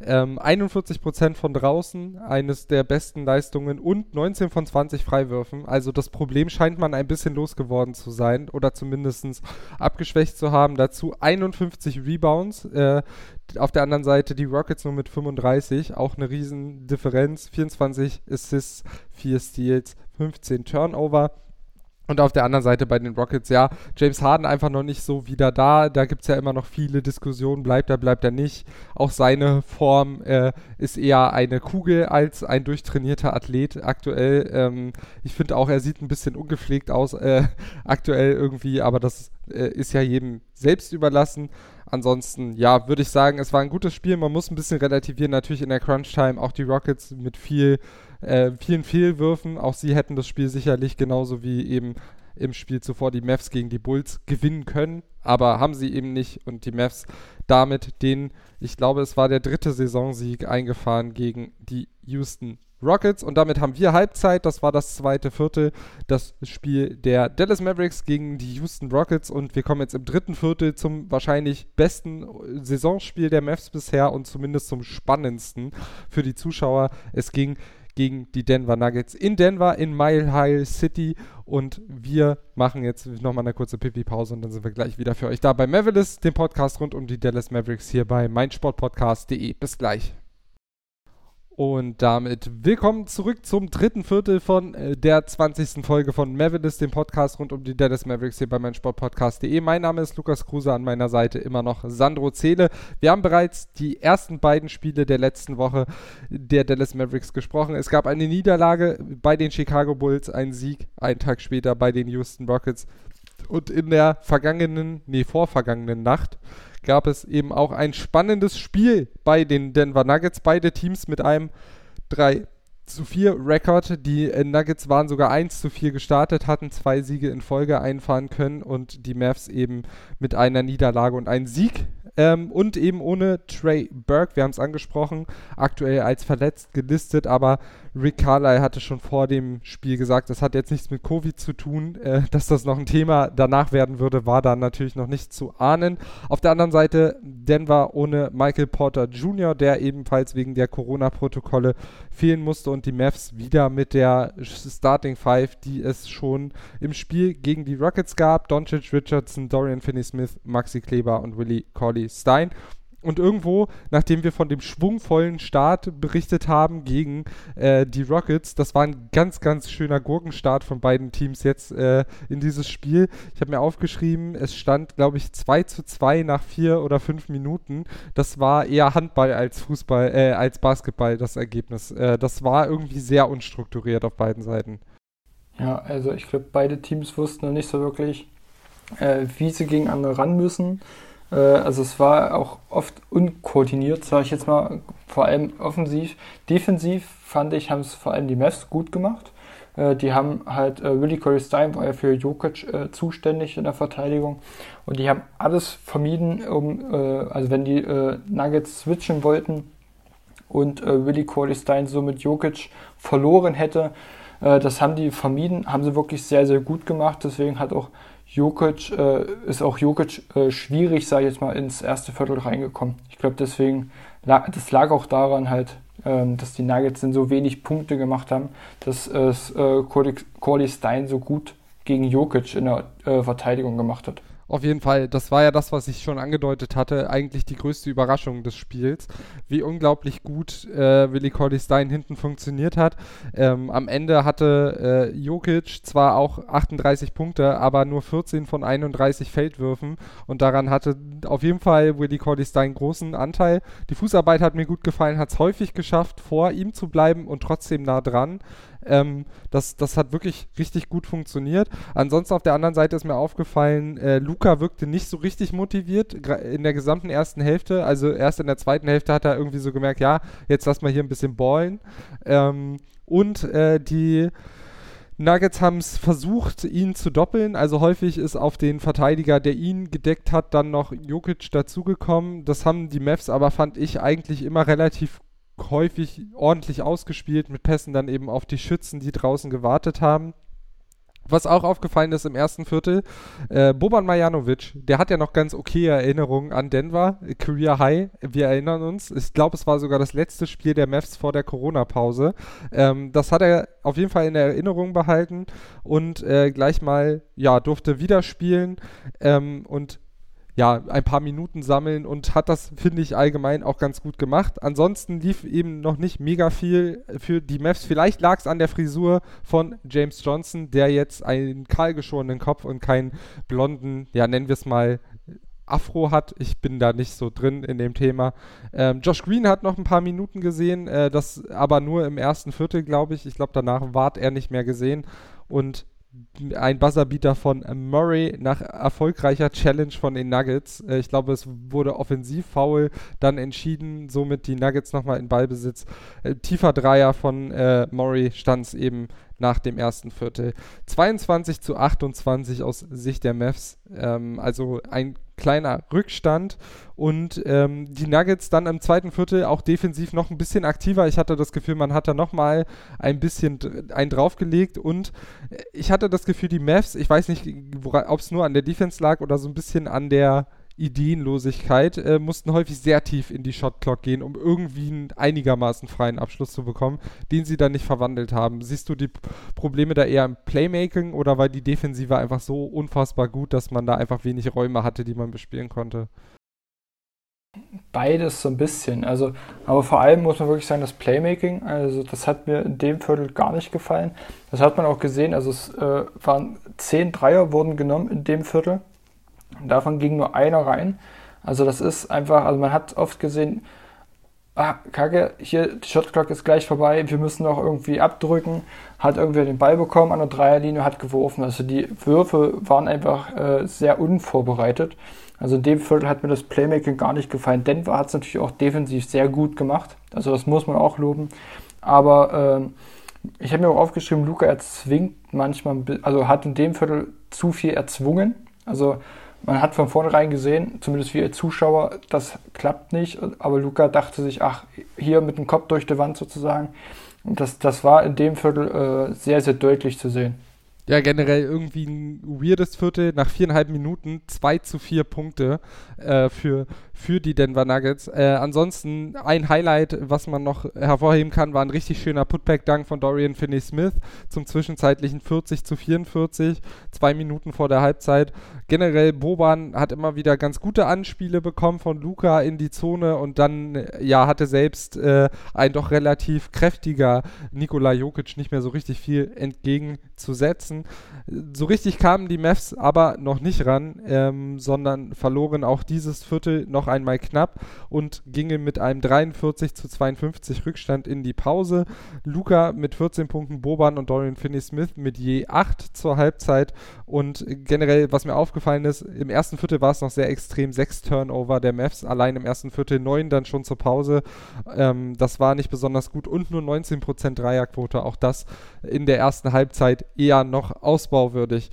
Ähm, 41% von draußen, eines der besten Leistungen und 19 von 20 Freiwürfen. Also das Problem scheint man ein bisschen losgeworden zu sein oder zumindest abgeschwächt zu haben. Dazu 51 Rebounds. Äh, auf der anderen Seite die Rockets nur mit 35, auch eine riesen Differenz. 24 Assists, 4 Steals, 15 Turnover. Und auf der anderen Seite bei den Rockets, ja, James Harden einfach noch nicht so wieder da. Da gibt es ja immer noch viele Diskussionen, bleibt er, bleibt er nicht. Auch seine Form äh, ist eher eine Kugel als ein durchtrainierter Athlet aktuell. Ähm, ich finde auch, er sieht ein bisschen ungepflegt aus äh, aktuell irgendwie, aber das äh, ist ja jedem selbst überlassen. Ansonsten, ja, würde ich sagen, es war ein gutes Spiel. Man muss ein bisschen relativieren, natürlich in der Crunch-Time. Auch die Rockets mit viel äh, vielen Fehlwürfen. Auch sie hätten das Spiel sicherlich genauso wie eben im Spiel zuvor die Mavs gegen die Bulls gewinnen können, aber haben sie eben nicht und die Mavs damit den, ich glaube, es war der dritte Saisonsieg eingefahren gegen die Houston Rockets und damit haben wir Halbzeit. Das war das zweite Viertel, das Spiel der Dallas Mavericks gegen die Houston Rockets und wir kommen jetzt im dritten Viertel zum wahrscheinlich besten Saisonspiel der Mavs bisher und zumindest zum spannendsten für die Zuschauer. Es ging gegen die Denver Nuggets in Denver, in Mile High City. Und wir machen jetzt nochmal eine kurze Pipi-Pause und dann sind wir gleich wieder für euch da bei Mavericks, dem Podcast rund um die Dallas Mavericks hier bei meinsportpodcast.de. Bis gleich. Und damit willkommen zurück zum dritten Viertel von äh, der 20. Folge von Mavericks, dem Podcast rund um die Dallas Mavericks hier bei meinsportpodcast.de. Mein Name ist Lukas Kruse, an meiner Seite immer noch Sandro Zähle. Wir haben bereits die ersten beiden Spiele der letzten Woche der Dallas Mavericks gesprochen. Es gab eine Niederlage bei den Chicago Bulls, ein Sieg einen Tag später bei den Houston Rockets. Und in der vergangenen, nee, vorvergangenen Nacht gab es eben auch ein spannendes Spiel bei den Denver Nuggets. Beide Teams mit einem 3 zu 4 Rekord. Die äh, Nuggets waren sogar 1 zu 4 gestartet, hatten zwei Siege in Folge einfahren können und die Mavs eben mit einer Niederlage und einem Sieg ähm, und eben ohne Trey Burke, wir haben es angesprochen, aktuell als verletzt gelistet, aber Rick Carlyle hatte schon vor dem Spiel gesagt, das hat jetzt nichts mit Covid zu tun, äh, dass das noch ein Thema danach werden würde, war da natürlich noch nicht zu ahnen. Auf der anderen Seite Denver ohne Michael Porter Jr., der ebenfalls wegen der Corona-Protokolle fehlen musste und die Mavs wieder mit der Starting Five, die es schon im Spiel gegen die Rockets gab. Doncic, Richardson, Dorian Finney-Smith, Maxi Kleber und Willie Corley Stein. Und irgendwo, nachdem wir von dem schwungvollen Start berichtet haben gegen äh, die Rockets, das war ein ganz, ganz schöner Gurkenstart von beiden Teams jetzt äh, in dieses Spiel. Ich habe mir aufgeschrieben, es stand, glaube ich, 2 zu 2 nach vier oder fünf Minuten. Das war eher Handball als Fußball, äh, als Basketball, das Ergebnis. Äh, das war irgendwie sehr unstrukturiert auf beiden Seiten. Ja, also ich glaube, beide Teams wussten noch nicht so wirklich, äh, wie sie gegen andere ran müssen. Äh, also es war auch oft unkoordiniert, sage ich jetzt mal, vor allem offensiv. Defensiv fand ich, haben es vor allem die Mavs gut gemacht. Äh, die haben halt, äh, Willie Corey Stein war ja für Jokic äh, zuständig in der Verteidigung und die haben alles vermieden, um, äh, also wenn die Nuggets switchen wollten und Willie Corey Stein so mit Jokic verloren hätte, das haben die vermieden, haben sie wirklich sehr, sehr gut gemacht. Deswegen hat auch Jokic, äh, ist auch Jokic äh, schwierig, sage ich jetzt mal, ins erste Viertel reingekommen. Ich glaube, deswegen, lag, das lag auch daran halt, ähm, dass die Nuggets dann so wenig Punkte gemacht haben, dass es äh, Cordy Stein so gut gegen Jokic in der äh, Verteidigung gemacht hat. Auf jeden Fall, das war ja das, was ich schon angedeutet hatte, eigentlich die größte Überraschung des Spiels, wie unglaublich gut äh, Willi Cordy Stein hinten funktioniert hat. Ähm, am Ende hatte äh, Jokic zwar auch 38 Punkte, aber nur 14 von 31 Feldwürfen und daran hatte auf jeden Fall Willi Cordy Stein großen Anteil. Die Fußarbeit hat mir gut gefallen, hat es häufig geschafft, vor ihm zu bleiben und trotzdem nah dran. Ähm, das, das hat wirklich richtig gut funktioniert. Ansonsten auf der anderen Seite ist mir aufgefallen, äh, Luca wirkte nicht so richtig motiviert in der gesamten ersten Hälfte. Also erst in der zweiten Hälfte hat er irgendwie so gemerkt, ja, jetzt lass mal hier ein bisschen ballen. Ähm, und äh, die Nuggets haben es versucht, ihn zu doppeln. Also häufig ist auf den Verteidiger, der ihn gedeckt hat, dann noch Jokic dazugekommen. Das haben die Mavs aber, fand ich, eigentlich immer relativ häufig ordentlich ausgespielt, mit Pässen dann eben auf die Schützen, die draußen gewartet haben. Was auch aufgefallen ist im ersten Viertel, äh, Boban Marjanovic, der hat ja noch ganz okay Erinnerungen an Denver, Career High, wir erinnern uns. Ich glaube, es war sogar das letzte Spiel der Mavs vor der Corona-Pause. Ähm, das hat er auf jeden Fall in Erinnerung behalten und äh, gleich mal, ja, durfte wieder spielen ähm, und ja, ein paar Minuten sammeln und hat das, finde ich, allgemein auch ganz gut gemacht. Ansonsten lief eben noch nicht mega viel für die Mavs. Vielleicht lag es an der Frisur von James Johnson, der jetzt einen kahlgeschorenen Kopf und keinen blonden, ja, nennen wir es mal, Afro hat. Ich bin da nicht so drin in dem Thema. Ähm, Josh Green hat noch ein paar Minuten gesehen, äh, das aber nur im ersten Viertel, glaube ich. Ich glaube, danach ward er nicht mehr gesehen. Und ein Buzzerbeater von Murray nach erfolgreicher Challenge von den Nuggets. Äh, ich glaube, es wurde offensiv faul dann entschieden, somit die Nuggets nochmal in Ballbesitz. Äh, tiefer Dreier von äh, Murray stand es eben nach dem ersten Viertel. 22 zu 28 aus Sicht der Mavs. Ähm, also ein kleiner Rückstand und ähm, die Nuggets dann im zweiten Viertel auch defensiv noch ein bisschen aktiver. Ich hatte das Gefühl, man hat da nochmal ein bisschen einen draufgelegt und ich hatte das Gefühl, die Mavs, ich weiß nicht, ob es nur an der Defense lag oder so ein bisschen an der Ideenlosigkeit, äh, mussten häufig sehr tief in die Shotclock gehen, um irgendwie einen einigermaßen freien Abschluss zu bekommen, den sie dann nicht verwandelt haben. Siehst du die P Probleme da eher im Playmaking oder war die Defensive einfach so unfassbar gut, dass man da einfach wenig Räume hatte, die man bespielen konnte? Beides so ein bisschen. Also, aber vor allem muss man wirklich sagen, das Playmaking, also das hat mir in dem Viertel gar nicht gefallen. Das hat man auch gesehen. Also es äh, waren zehn Dreier wurden genommen in dem Viertel. Davon ging nur einer rein. Also das ist einfach, also man hat oft gesehen, ah, kacke, hier, die Shotclock ist gleich vorbei, wir müssen noch irgendwie abdrücken, hat irgendwer den Ball bekommen an der Dreierlinie, hat geworfen. Also die Würfe waren einfach äh, sehr unvorbereitet. Also in dem Viertel hat mir das Playmaking gar nicht gefallen. Denver hat es natürlich auch defensiv sehr gut gemacht. Also das muss man auch loben. Aber äh, ich habe mir auch aufgeschrieben, Luca erzwingt manchmal, also hat in dem Viertel zu viel erzwungen. Also man hat von vornherein gesehen, zumindest wir Zuschauer, das klappt nicht. Aber Luca dachte sich, ach, hier mit dem Kopf durch die Wand sozusagen. Das, das war in dem Viertel äh, sehr, sehr deutlich zu sehen. Ja, generell irgendwie ein weirdes Viertel. Nach viereinhalb Minuten 2 zu 4 Punkte äh, für, für die Denver Nuggets. Äh, ansonsten ein Highlight, was man noch hervorheben kann, war ein richtig schöner Putback-Dank von Dorian Finney-Smith zum zwischenzeitlichen 40 zu 44, zwei Minuten vor der Halbzeit. Generell, Boban hat immer wieder ganz gute Anspiele bekommen von Luca in die Zone und dann, ja, hatte selbst äh, ein doch relativ kräftiger Nikola Jokic nicht mehr so richtig viel entgegenzusetzen. So richtig kamen die Mavs aber noch nicht ran, ähm, sondern verloren auch dieses Viertel noch einmal knapp und gingen mit einem 43 zu 52 Rückstand in die Pause. Luca mit 14 Punkten, Boban und Dorian Finney-Smith mit je 8 zur Halbzeit und generell, was mir aufgefallen ist, im ersten Viertel war es noch sehr extrem, sechs Turnover der Mavs, allein im ersten Viertel neun dann schon zur Pause. Ähm, das war nicht besonders gut und nur 19% Dreierquote, auch das in der ersten Halbzeit eher noch ausbauwürdig.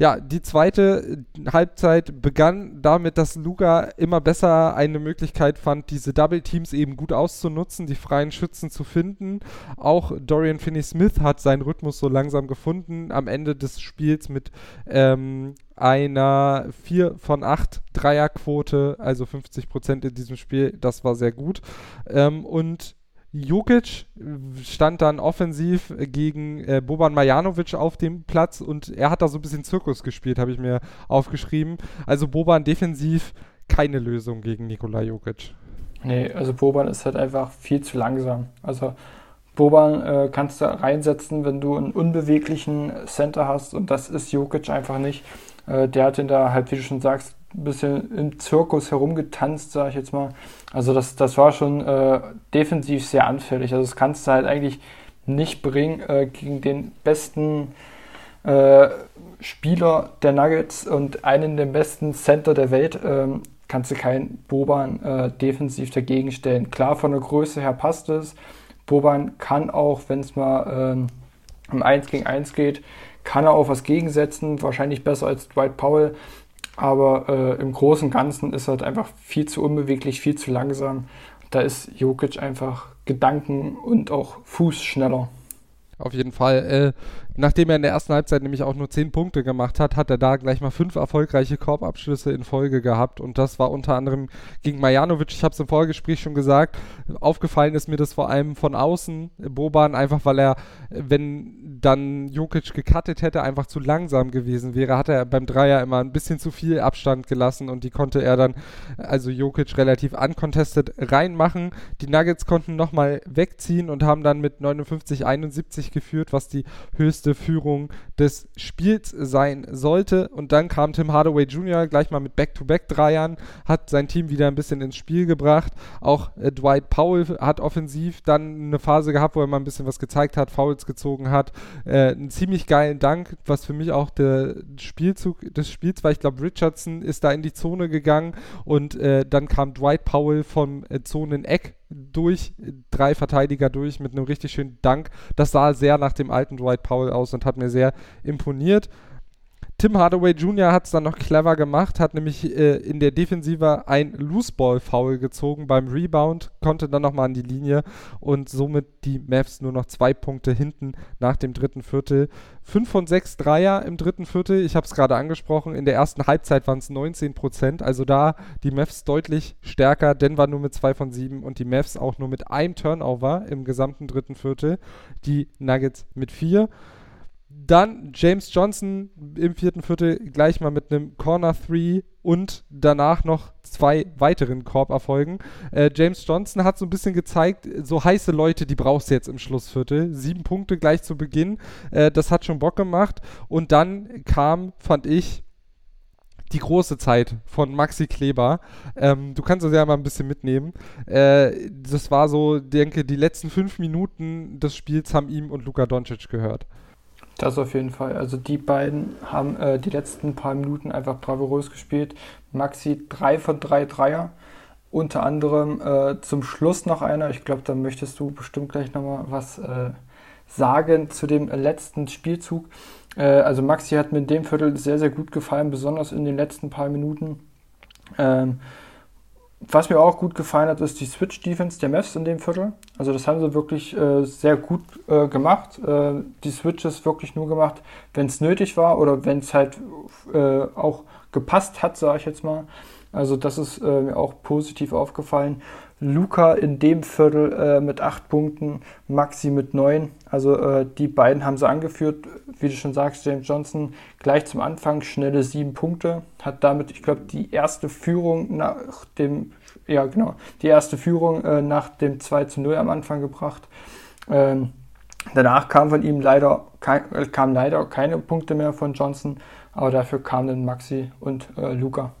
Ja, die zweite Halbzeit begann damit, dass Luga immer besser eine Möglichkeit fand, diese Double Teams eben gut auszunutzen, die freien Schützen zu finden. Auch Dorian Finney-Smith hat seinen Rhythmus so langsam gefunden. Am Ende des Spiels mit ähm, einer 4 von 8 Dreierquote, also 50 Prozent in diesem Spiel. Das war sehr gut. Ähm, und Jokic stand dann offensiv gegen äh, Boban Marjanovic auf dem Platz und er hat da so ein bisschen Zirkus gespielt, habe ich mir aufgeschrieben. Also Boban defensiv keine Lösung gegen Nikola Jokic. Nee, also Boban ist halt einfach viel zu langsam. Also Boban äh, kannst du reinsetzen, wenn du einen unbeweglichen Center hast und das ist Jokic einfach nicht. Äh, der hat ihn da halt, wie du schon sagst, ein bisschen im Zirkus herumgetanzt, sage ich jetzt mal. Also das, das war schon äh, defensiv sehr anfällig. Also das kannst du halt eigentlich nicht bringen äh, gegen den besten äh, Spieler der Nuggets und einen der besten Center der Welt. Ähm, kannst du keinen Boban äh, defensiv dagegen stellen. Klar, von der Größe her passt es. Boban kann auch, wenn es mal ähm, um 1 gegen 1 geht, kann er auch was gegensetzen. Wahrscheinlich besser als Dwight Powell. Aber äh, im Großen und Ganzen ist er halt einfach viel zu unbeweglich, viel zu langsam. Da ist Jokic einfach Gedanken und auch Fuß schneller. Auf jeden Fall. Äh, Nachdem er in der ersten Halbzeit nämlich auch nur 10 Punkte gemacht hat, hat er da gleich mal fünf erfolgreiche Korbabschlüsse in Folge gehabt. Und das war unter anderem gegen Majanovic, ich habe es im Vorgespräch schon gesagt, aufgefallen ist mir das vor allem von außen, Boban, einfach weil er, wenn dann Jokic gecuttet hätte, einfach zu langsam gewesen wäre, hat er beim Dreier immer ein bisschen zu viel Abstand gelassen und die konnte er dann, also Jokic relativ uncontested reinmachen. Die Nuggets konnten nochmal wegziehen und haben dann mit 59-71 geführt, was die höchste beste Führung des Spiels sein sollte. Und dann kam Tim Hardaway Jr. gleich mal mit Back-to-Back-Dreiern, hat sein Team wieder ein bisschen ins Spiel gebracht. Auch äh, Dwight Powell hat offensiv dann eine Phase gehabt, wo er mal ein bisschen was gezeigt hat, Fouls gezogen hat. Äh, einen ziemlich geilen Dank, was für mich auch der Spielzug des Spiels war. Ich glaube, Richardson ist da in die Zone gegangen und äh, dann kam Dwight Powell vom äh, Zoneneck durch, drei Verteidiger durch mit einem richtig schönen Dank. Das sah sehr nach dem alten Dwight Powell aus und hat mir sehr imponiert. Tim Hardaway Jr. hat es dann noch clever gemacht, hat nämlich äh, in der Defensive ein Looseball-Foul gezogen beim Rebound, konnte dann nochmal an die Linie und somit die Mavs nur noch zwei Punkte hinten nach dem dritten Viertel. Fünf von sechs Dreier im dritten Viertel, ich habe es gerade angesprochen, in der ersten Halbzeit waren es 19 Prozent, also da die Mavs deutlich stärker, Denver nur mit zwei von sieben und die Mavs auch nur mit einem Turnover im gesamten dritten Viertel, die Nuggets mit vier. Dann James Johnson im vierten Viertel gleich mal mit einem Corner 3 und danach noch zwei weiteren Korberfolgen. Äh, James Johnson hat so ein bisschen gezeigt, so heiße Leute, die brauchst du jetzt im Schlussviertel. Sieben Punkte gleich zu Beginn. Äh, das hat schon Bock gemacht. Und dann kam, fand ich, die große Zeit von Maxi Kleber. Ähm, du kannst uns ja mal ein bisschen mitnehmen. Äh, das war so, denke, die letzten fünf Minuten des Spiels haben ihm und Luka Doncic gehört. Das auf jeden Fall. Also die beiden haben äh, die letzten paar Minuten einfach bravourös gespielt. Maxi drei von drei Dreier. Unter anderem äh, zum Schluss noch einer. Ich glaube, da möchtest du bestimmt gleich nochmal was äh, sagen zu dem letzten Spielzug. Äh, also Maxi hat mir in dem Viertel sehr, sehr gut gefallen, besonders in den letzten paar Minuten. Ähm, was mir auch gut gefallen hat, ist die Switch-Defense der Mavs in dem Viertel. Also das haben sie wirklich äh, sehr gut äh, gemacht. Äh, die Switches wirklich nur gemacht, wenn es nötig war oder wenn es halt äh, auch gepasst hat, sage ich jetzt mal. Also das ist äh, mir auch positiv aufgefallen. Luca in dem Viertel äh, mit acht Punkten, Maxi mit neun. Also die beiden haben sie angeführt. Wie du schon sagst, James Johnson gleich zum Anfang schnelle sieben Punkte, hat damit, ich glaube, die erste Führung nach dem, ja genau, die erste Führung äh, nach dem 2 zu 0 am Anfang gebracht. Ähm, danach kam von ihm leider, kein, äh, kam leider keine Punkte mehr von Johnson, aber dafür kamen dann Maxi und äh, Luca.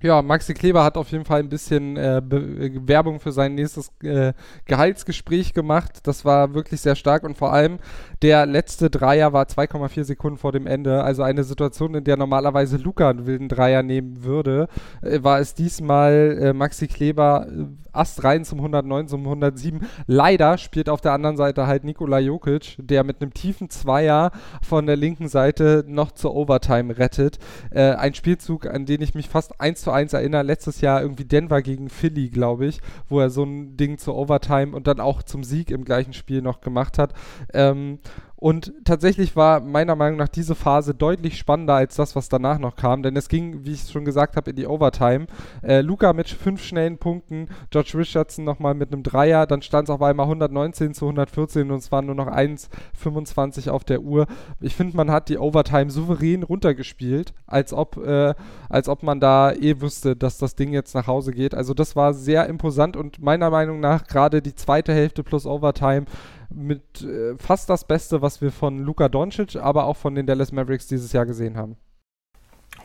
Ja, Maxi Kleber hat auf jeden Fall ein bisschen äh, Werbung für sein nächstes äh, Gehaltsgespräch gemacht. Das war wirklich sehr stark und vor allem der letzte Dreier war 2,4 Sekunden vor dem Ende. Also eine Situation, in der normalerweise Luca einen wilden Dreier nehmen würde, äh, war es diesmal äh, Maxi Kleber äh, Ast rein zum 109, zum 107. Leider spielt auf der anderen Seite halt Nikola Jokic, der mit einem tiefen Zweier von der linken Seite noch zur Overtime rettet. Äh, ein Spielzug, an den ich mich fast eins zu eins erinnere, letztes Jahr irgendwie Denver gegen Philly, glaube ich, wo er so ein Ding zur Overtime und dann auch zum Sieg im gleichen Spiel noch gemacht hat. Ähm, und tatsächlich war meiner Meinung nach diese Phase deutlich spannender als das, was danach noch kam, denn es ging, wie ich schon gesagt habe, in die Overtime. Äh, Luca mit fünf schnellen Punkten, George Richardson nochmal mit einem Dreier, dann stand es auf einmal 119 zu 114 und es waren nur noch 1,25 auf der Uhr. Ich finde, man hat die Overtime souverän runtergespielt, als ob, äh, als ob man da eh wüsste, dass das Ding jetzt nach Hause geht. Also das war sehr imposant und meiner Meinung nach gerade die zweite Hälfte plus Overtime mit äh, fast das Beste, was wir von Luka Doncic, aber auch von den Dallas Mavericks dieses Jahr gesehen haben.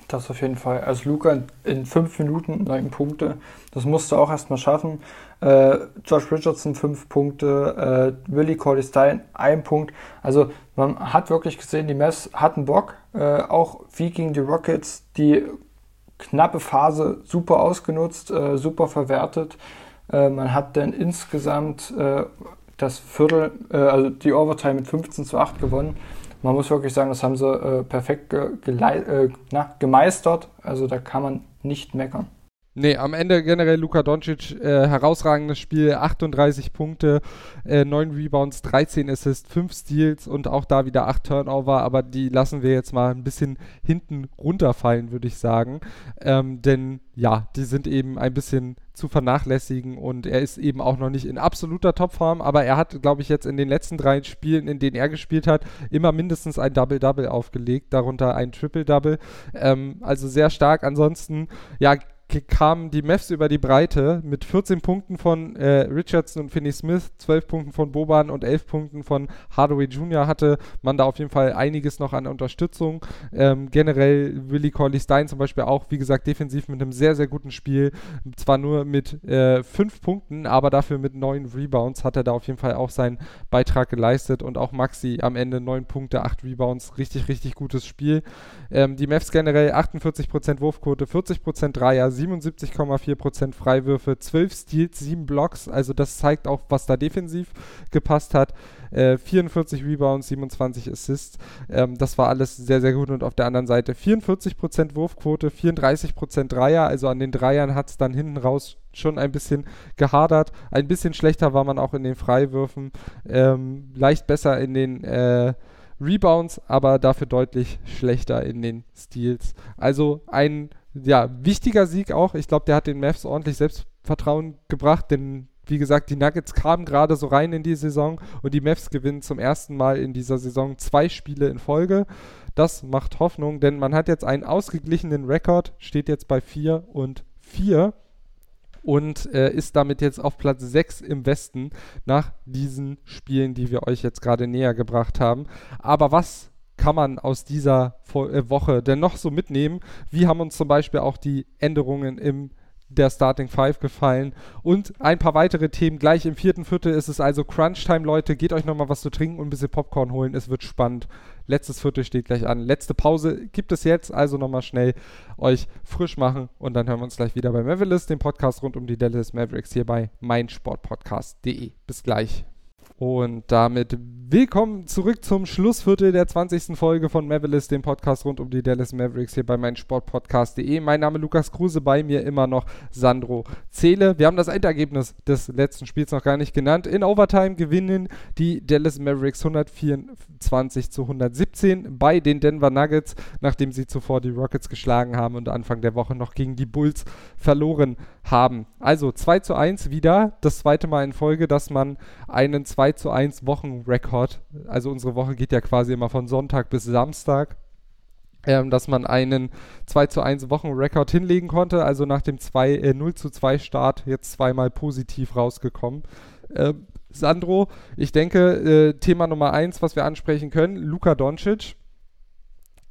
Das auf jeden Fall. Also Luca in fünf Minuten neun Punkte. Das musst du auch erstmal schaffen. Äh, Josh Richardson fünf Punkte, äh, Willie Corley Stein ein Punkt. Also man hat wirklich gesehen, die Mavs hatten Bock. Äh, auch wie gegen die Rockets die knappe Phase super ausgenutzt, äh, super verwertet. Äh, man hat dann insgesamt äh, das Viertel, also die Overtime mit 15 zu 8 gewonnen man muss wirklich sagen, das haben sie äh, perfekt ge äh, na, gemeistert. Also da kann man nicht meckern. Nee, am Ende generell Luka Doncic, äh, herausragendes Spiel, 38 Punkte, äh, 9 Rebounds, 13 Assists, 5 Steals und auch da wieder 8 Turnover, aber die lassen wir jetzt mal ein bisschen hinten runterfallen, würde ich sagen. Ähm, denn ja, die sind eben ein bisschen zu vernachlässigen und er ist eben auch noch nicht in absoluter Topform, aber er hat, glaube ich, jetzt in den letzten drei Spielen, in denen er gespielt hat, immer mindestens ein Double-Double aufgelegt, darunter ein Triple-Double. Ähm, also sehr stark. Ansonsten, ja, kamen die Mavs über die Breite mit 14 Punkten von äh, Richardson und Finney Smith, 12 Punkten von Boban und 11 Punkten von Hardaway Jr. hatte man da auf jeden Fall einiges noch an Unterstützung. Ähm, generell Willie Corley Stein zum Beispiel auch, wie gesagt, defensiv mit einem sehr, sehr guten Spiel. Zwar nur mit äh, 5 Punkten, aber dafür mit 9 Rebounds hat er da auf jeden Fall auch seinen Beitrag geleistet und auch Maxi am Ende 9 Punkte, 8 Rebounds. Richtig, richtig gutes Spiel. Ähm, die Mavs generell 48% Wurfquote, 40% Dreier, 77,4% Freiwürfe, 12 Steals, 7 Blocks. Also das zeigt auch, was da defensiv gepasst hat. Äh, 44 Rebounds, 27 Assists. Ähm, das war alles sehr, sehr gut. Und auf der anderen Seite 44% Wurfquote, 34% Dreier. Also an den Dreiern hat es dann hinten raus schon ein bisschen gehadert. Ein bisschen schlechter war man auch in den Freiwürfen. Ähm, leicht besser in den äh, Rebounds, aber dafür deutlich schlechter in den Steals. Also ein ja, wichtiger Sieg auch. Ich glaube, der hat den Mavs ordentlich Selbstvertrauen gebracht, denn wie gesagt, die Nuggets kamen gerade so rein in die Saison und die Mavs gewinnen zum ersten Mal in dieser Saison zwei Spiele in Folge. Das macht Hoffnung, denn man hat jetzt einen ausgeglichenen Rekord, steht jetzt bei 4 und 4 und äh, ist damit jetzt auf Platz 6 im Westen nach diesen Spielen, die wir euch jetzt gerade näher gebracht haben. Aber was kann man aus dieser äh, Woche denn noch so mitnehmen? Wie haben uns zum Beispiel auch die Änderungen im der Starting Five gefallen und ein paar weitere Themen. Gleich im vierten Viertel ist es also Crunch Time, Leute. Geht euch nochmal was zu trinken und ein bisschen Popcorn holen. Es wird spannend. Letztes Viertel steht gleich an. Letzte Pause gibt es jetzt, also nochmal schnell euch frisch machen und dann hören wir uns gleich wieder bei Mavericks, dem Podcast rund um die Dallas Mavericks hier bei meinsportpodcast.de. Bis gleich. Und damit willkommen zurück zum Schlussviertel der 20. Folge von Mavericks, dem Podcast rund um die Dallas Mavericks hier bei meinsportpodcast.de. Mein Name ist Lukas Kruse, bei mir immer noch Sandro Zähle. Wir haben das Endergebnis des letzten Spiels noch gar nicht genannt. In Overtime gewinnen die Dallas Mavericks 124 zu 117 bei den Denver Nuggets, nachdem sie zuvor die Rockets geschlagen haben und Anfang der Woche noch gegen die Bulls verloren haben. Also 2 zu 1 wieder, das zweite Mal in Folge, dass man einen 2 2 zu 1 Wochenrekord, also unsere Woche geht ja quasi immer von Sonntag bis Samstag, ähm, dass man einen 2 zu 1 Wochenrekord hinlegen konnte, also nach dem 2, äh, 0 zu 2 Start jetzt zweimal positiv rausgekommen. Äh, Sandro, ich denke, äh, Thema Nummer 1, was wir ansprechen können, Luka Doncic.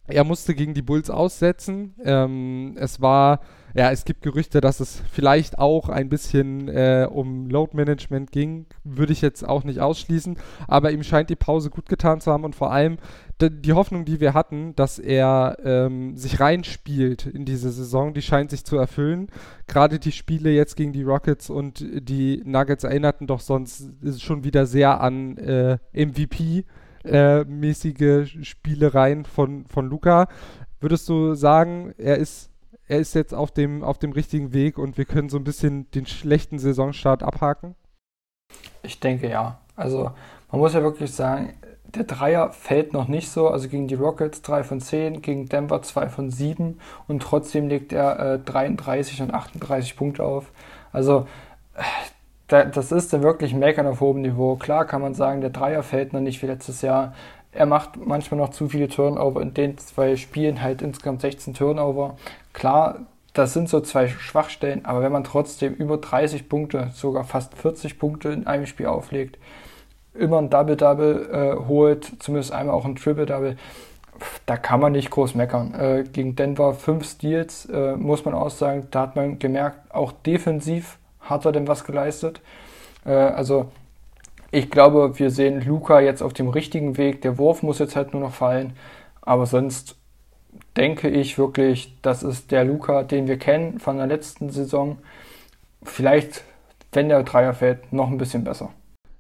Er musste gegen die Bulls aussetzen. Ähm, es war ja, es gibt Gerüchte, dass es vielleicht auch ein bisschen äh, um Load Management ging. Würde ich jetzt auch nicht ausschließen. Aber ihm scheint die Pause gut getan zu haben und vor allem die Hoffnung, die wir hatten, dass er ähm, sich reinspielt in diese Saison, die scheint sich zu erfüllen. Gerade die Spiele jetzt gegen die Rockets und die Nuggets erinnerten doch sonst schon wieder sehr an äh, MVP. Äh, Spielereien von, von Luca. Würdest du sagen, er ist er ist jetzt auf dem, auf dem richtigen Weg und wir können so ein bisschen den schlechten Saisonstart abhaken? Ich denke ja. Also man muss ja wirklich sagen, der Dreier fällt noch nicht so. Also gegen die Rockets 3 von 10, gegen Denver 2 von 7 und trotzdem legt er äh, 33 und 38 Punkte auf. Also äh, da, das ist dann wirklich Meckern auf hohem Niveau. Klar kann man sagen, der Dreier fällt noch nicht wie letztes Jahr. Er macht manchmal noch zu viele Turnover. In den zwei Spielen halt insgesamt 16 Turnover. Klar, das sind so zwei Schwachstellen, aber wenn man trotzdem über 30 Punkte, sogar fast 40 Punkte in einem Spiel auflegt, immer ein Double-Double äh, holt, zumindest einmal auch ein Triple-Double, da kann man nicht groß meckern. Äh, gegen Denver fünf Steals, äh, muss man auch sagen, da hat man gemerkt, auch defensiv hat er denn was geleistet. Äh, also ich glaube, wir sehen Luca jetzt auf dem richtigen Weg. Der Wurf muss jetzt halt nur noch fallen. Aber sonst denke ich wirklich, das ist der Luca, den wir kennen von der letzten Saison. Vielleicht, wenn der Dreier fällt, noch ein bisschen besser.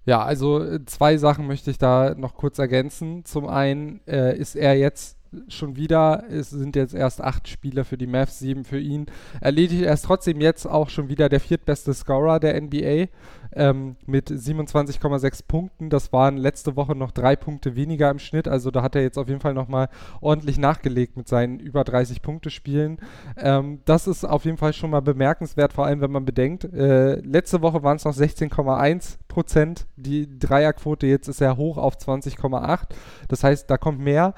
Ja, also äh, zwei Sachen möchte ich da noch kurz ergänzen. Zum einen äh, ist er jetzt schon wieder, es sind jetzt erst acht Spieler für die Mavs, sieben für ihn. Erledigt er ist trotzdem jetzt auch schon wieder der viertbeste Scorer der NBA ähm, mit 27,6 Punkten. Das waren letzte Woche noch drei Punkte weniger im Schnitt. Also da hat er jetzt auf jeden Fall nochmal ordentlich nachgelegt mit seinen über 30 Punkte Spielen. Ähm, das ist auf jeden Fall schon mal bemerkenswert, vor allem wenn man bedenkt, äh, letzte Woche waren es noch 16,1 Prozent. Die Dreierquote jetzt ist er hoch auf 20,8. Das heißt, da kommt mehr.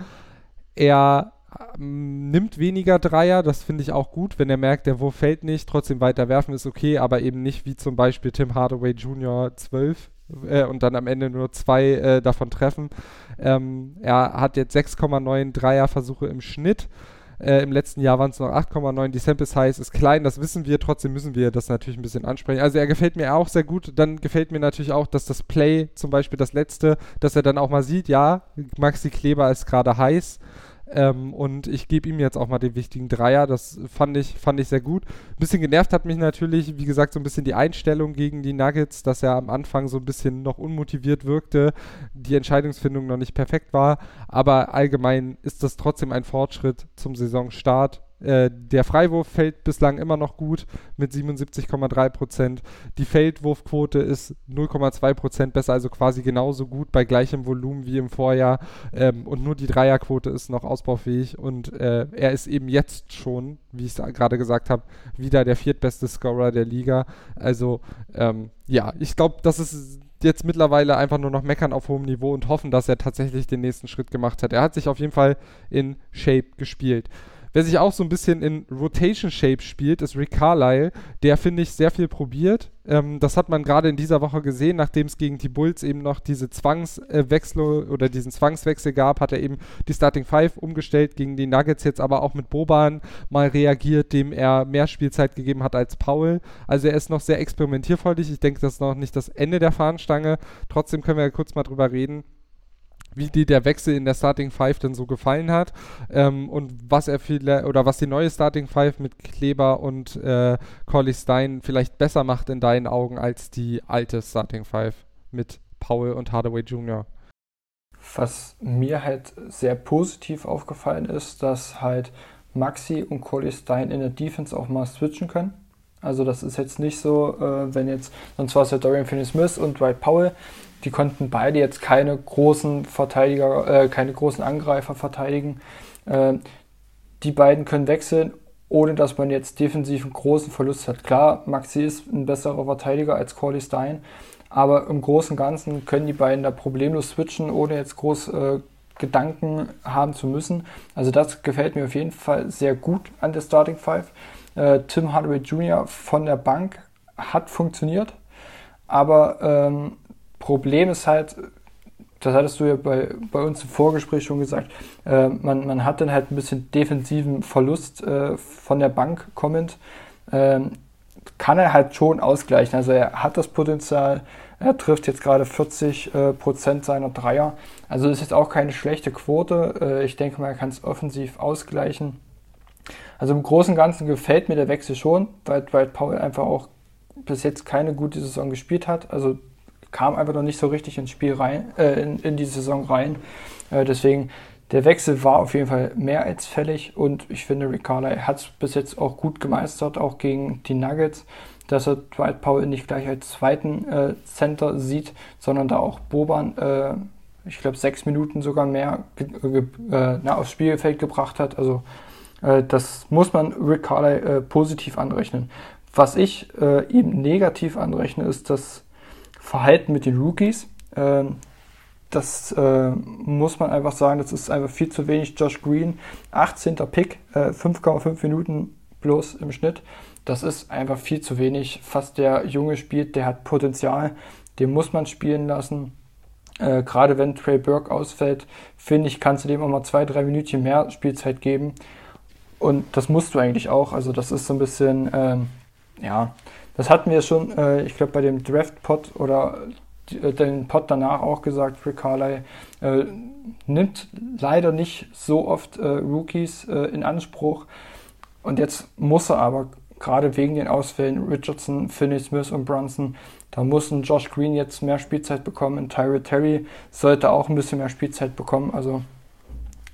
Er ähm, nimmt weniger Dreier, das finde ich auch gut, wenn er merkt, der Wurf fällt nicht, trotzdem weiter werfen ist okay, aber eben nicht wie zum Beispiel Tim Hardaway Jr. 12 äh, und dann am Ende nur zwei äh, davon treffen. Ähm, er hat jetzt 6,9 Dreierversuche im Schnitt. Äh, Im letzten Jahr waren es noch 8,9. Die Sample Size ist klein, das wissen wir. Trotzdem müssen wir das natürlich ein bisschen ansprechen. Also er gefällt mir auch sehr gut. Dann gefällt mir natürlich auch, dass das Play, zum Beispiel das letzte, dass er dann auch mal sieht, ja, Maxi Kleber ist gerade heiß. Ähm, und ich gebe ihm jetzt auch mal den wichtigen Dreier. Das fand ich, fand ich sehr gut. Ein bisschen genervt hat mich natürlich, wie gesagt, so ein bisschen die Einstellung gegen die Nuggets, dass er am Anfang so ein bisschen noch unmotiviert wirkte, die Entscheidungsfindung noch nicht perfekt war. Aber allgemein ist das trotzdem ein Fortschritt zum Saisonstart. Äh, der Freiwurf fällt bislang immer noch gut mit 77,3 Prozent. Die Feldwurfquote ist 0,2 Prozent besser, also quasi genauso gut bei gleichem Volumen wie im Vorjahr. Ähm, und nur die Dreierquote ist noch ausbaufähig. Und äh, er ist eben jetzt schon, wie ich es gerade gesagt habe, wieder der viertbeste Scorer der Liga. Also ähm, ja, ich glaube, das ist jetzt mittlerweile einfach nur noch meckern auf hohem Niveau und hoffen, dass er tatsächlich den nächsten Schritt gemacht hat. Er hat sich auf jeden Fall in Shape gespielt. Wer sich auch so ein bisschen in Rotation Shape spielt, ist Rick Carlisle. Der, finde ich, sehr viel probiert. Ähm, das hat man gerade in dieser Woche gesehen, nachdem es gegen die Bulls eben noch diese Zwangswechsel äh, oder diesen Zwangswechsel gab, hat er eben die Starting Five umgestellt gegen die Nuggets, jetzt aber auch mit Boban mal reagiert, dem er mehr Spielzeit gegeben hat als Paul. Also er ist noch sehr experimentierfreudig. Ich denke, das ist noch nicht das Ende der Fahnenstange. Trotzdem können wir kurz mal drüber reden wie dir der Wechsel in der Starting Five denn so gefallen hat ähm, und was er vielleicht oder was die neue Starting Five mit Kleber und äh, Corley Stein vielleicht besser macht in deinen Augen als die alte Starting Five mit Paul und Hardaway Jr. Was mir halt sehr positiv aufgefallen ist, dass halt Maxi und Corley Stein in der Defense auch mal switchen können. Also das ist jetzt nicht so, äh, wenn jetzt, sonst war es ja Dorian Finney-Smith und Dwight Powell, die konnten beide jetzt keine großen Verteidiger, äh, keine großen Angreifer verteidigen. Äh, die beiden können wechseln, ohne dass man jetzt defensiv einen großen Verlust hat. Klar, Maxi ist ein besserer Verteidiger als Corley Stein, aber im Großen und Ganzen können die beiden da problemlos switchen, ohne jetzt groß äh, Gedanken haben zu müssen. Also das gefällt mir auf jeden Fall sehr gut an der Starting Five. Äh, Tim Hardaway Jr. von der Bank hat funktioniert, aber ähm, Problem ist halt, das hattest du ja bei, bei uns im Vorgespräch schon gesagt, äh, man, man hat dann halt ein bisschen defensiven Verlust äh, von der Bank kommend. Ähm, kann er halt schon ausgleichen. Also er hat das Potenzial, er trifft jetzt gerade 40 äh, Prozent seiner Dreier. Also ist jetzt auch keine schlechte Quote. Äh, ich denke mal, er kann es offensiv ausgleichen. Also im Großen und Ganzen gefällt mir der Wechsel schon, weil Dwight Powell einfach auch bis jetzt keine gute Saison gespielt hat. Also kam einfach noch nicht so richtig ins Spiel rein, äh, in, in die Saison rein. Äh, deswegen, der Wechsel war auf jeden Fall mehr als fällig und ich finde, Rick Carlisle hat es bis jetzt auch gut gemeistert, auch gegen die Nuggets, dass er Dwight Powell nicht gleich als zweiten äh, Center sieht, sondern da auch Boban, äh, ich glaube, sechs Minuten sogar mehr äh, na, aufs Spielfeld gebracht hat. Also äh, das muss man Rick Carlisle positiv anrechnen. Was ich ihm negativ anrechne, ist, dass Verhalten mit den Rookies. Ähm, das äh, muss man einfach sagen, das ist einfach viel zu wenig. Josh Green, 18. Pick, äh, 5,5 Minuten bloß im Schnitt. Das ist einfach viel zu wenig. Fast der Junge spielt, der hat Potenzial, den muss man spielen lassen. Äh, Gerade wenn Trey Burke ausfällt, finde ich, kannst du dem auch mal zwei, drei Minuten mehr Spielzeit geben. Und das musst du eigentlich auch. Also das ist so ein bisschen, ähm, ja, das hatten wir schon, äh, ich glaube, bei dem Draft-Pod oder äh, den Pod danach auch gesagt, Rick Carlyle äh, nimmt leider nicht so oft äh, Rookies äh, in Anspruch. Und jetzt muss er aber, gerade wegen den Ausfällen Richardson, Finney Smith und Brunson, da muss ein Josh Green jetzt mehr Spielzeit bekommen. Und Tyra Terry sollte auch ein bisschen mehr Spielzeit bekommen. Also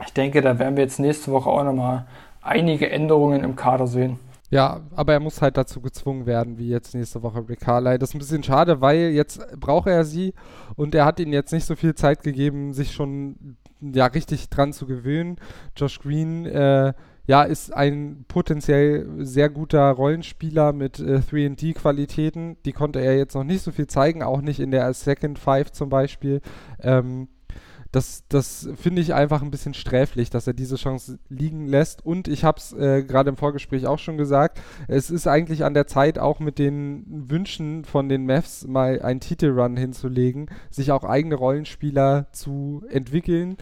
ich denke, da werden wir jetzt nächste Woche auch nochmal einige Änderungen im Kader sehen. Ja, aber er muss halt dazu gezwungen werden, wie jetzt nächste Woche Rick Carly. Das ist ein bisschen schade, weil jetzt braucht er sie und er hat ihnen jetzt nicht so viel Zeit gegeben, sich schon ja richtig dran zu gewöhnen. Josh Green, äh, ja, ist ein potenziell sehr guter Rollenspieler mit äh, 3D-Qualitäten. Die konnte er jetzt noch nicht so viel zeigen, auch nicht in der Second Five zum Beispiel. Ähm, das, das finde ich einfach ein bisschen sträflich, dass er diese Chance liegen lässt. Und ich habe es äh, gerade im Vorgespräch auch schon gesagt, es ist eigentlich an der Zeit, auch mit den Wünschen von den Mavs mal einen Titelrun hinzulegen, sich auch eigene Rollenspieler zu entwickeln,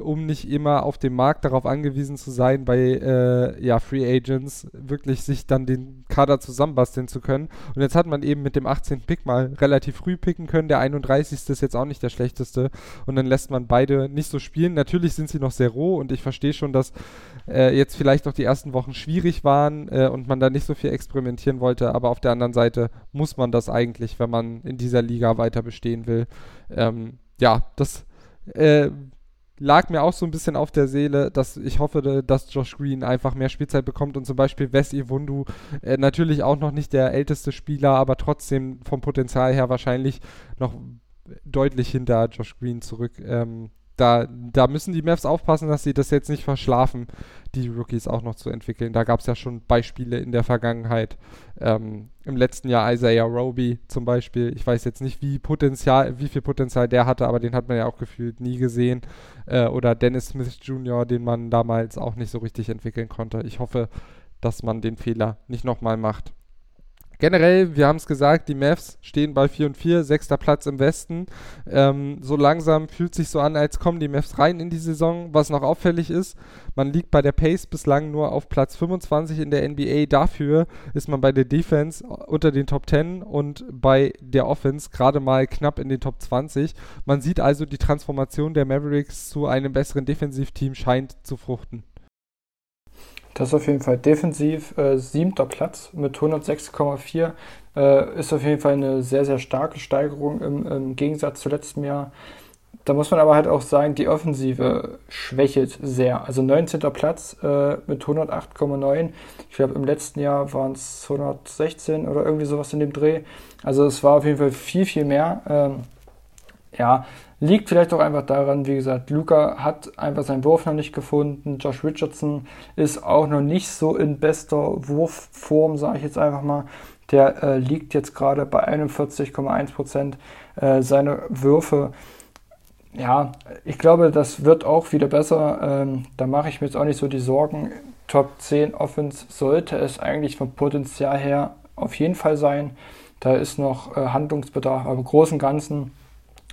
um nicht immer auf dem Markt darauf angewiesen zu sein, bei äh, ja, Free Agents wirklich sich dann den Kader zusammenbasteln zu können. Und jetzt hat man eben mit dem 18. Pick mal relativ früh picken können. Der 31. ist jetzt auch nicht der schlechteste. Und dann lässt man beide nicht so spielen. Natürlich sind sie noch sehr roh und ich verstehe schon, dass äh, jetzt vielleicht noch die ersten Wochen schwierig waren äh, und man da nicht so viel experimentieren wollte. Aber auf der anderen Seite muss man das eigentlich, wenn man in dieser Liga weiter bestehen will. Ähm, ja, das äh, lag mir auch so ein bisschen auf der Seele, dass ich hoffe, dass Josh Green einfach mehr Spielzeit bekommt und zum Beispiel Wes Iwundu, äh, natürlich auch noch nicht der älteste Spieler, aber trotzdem vom Potenzial her wahrscheinlich noch deutlich hinter Josh Green zurück. Ähm, da, da müssen die Mavs aufpassen, dass sie das jetzt nicht verschlafen, die Rookies auch noch zu entwickeln. Da gab es ja schon Beispiele in der Vergangenheit. Ähm, Im letzten Jahr Isaiah Roby zum Beispiel. Ich weiß jetzt nicht, wie Potenzial, wie viel Potenzial der hatte, aber den hat man ja auch gefühlt nie gesehen. Äh, oder Dennis Smith Jr., den man damals auch nicht so richtig entwickeln konnte. Ich hoffe, dass man den Fehler nicht nochmal macht. Generell, wir haben es gesagt, die Mavs stehen bei 4 und 4, sechster Platz im Westen. Ähm, so langsam fühlt sich so an, als kommen die Mavs rein in die Saison. Was noch auffällig ist, man liegt bei der Pace bislang nur auf Platz 25 in der NBA. Dafür ist man bei der Defense unter den Top 10 und bei der Offense gerade mal knapp in den Top 20. Man sieht also, die Transformation der Mavericks zu einem besseren Defensivteam scheint zu fruchten. Das ist auf jeden Fall defensiv äh, siebter Platz mit 106,4. Äh, ist auf jeden Fall eine sehr, sehr starke Steigerung im, im, Gegensatz zu letztem Jahr. Da muss man aber halt auch sagen, die Offensive schwächelt sehr. Also 19. Platz äh, mit 108,9. Ich glaube, im letzten Jahr waren es 116 oder irgendwie sowas in dem Dreh. Also es war auf jeden Fall viel, viel mehr. Ähm, ja, Liegt vielleicht auch einfach daran, wie gesagt, Luca hat einfach seinen Wurf noch nicht gefunden. Josh Richardson ist auch noch nicht so in bester Wurfform, sage ich jetzt einfach mal. Der äh, liegt jetzt gerade bei 41,1 Prozent äh, seiner Würfe. Ja, ich glaube, das wird auch wieder besser. Ähm, da mache ich mir jetzt auch nicht so die Sorgen. Top 10 Offense sollte es eigentlich vom Potenzial her auf jeden Fall sein. Da ist noch äh, Handlungsbedarf, aber im Großen und Ganzen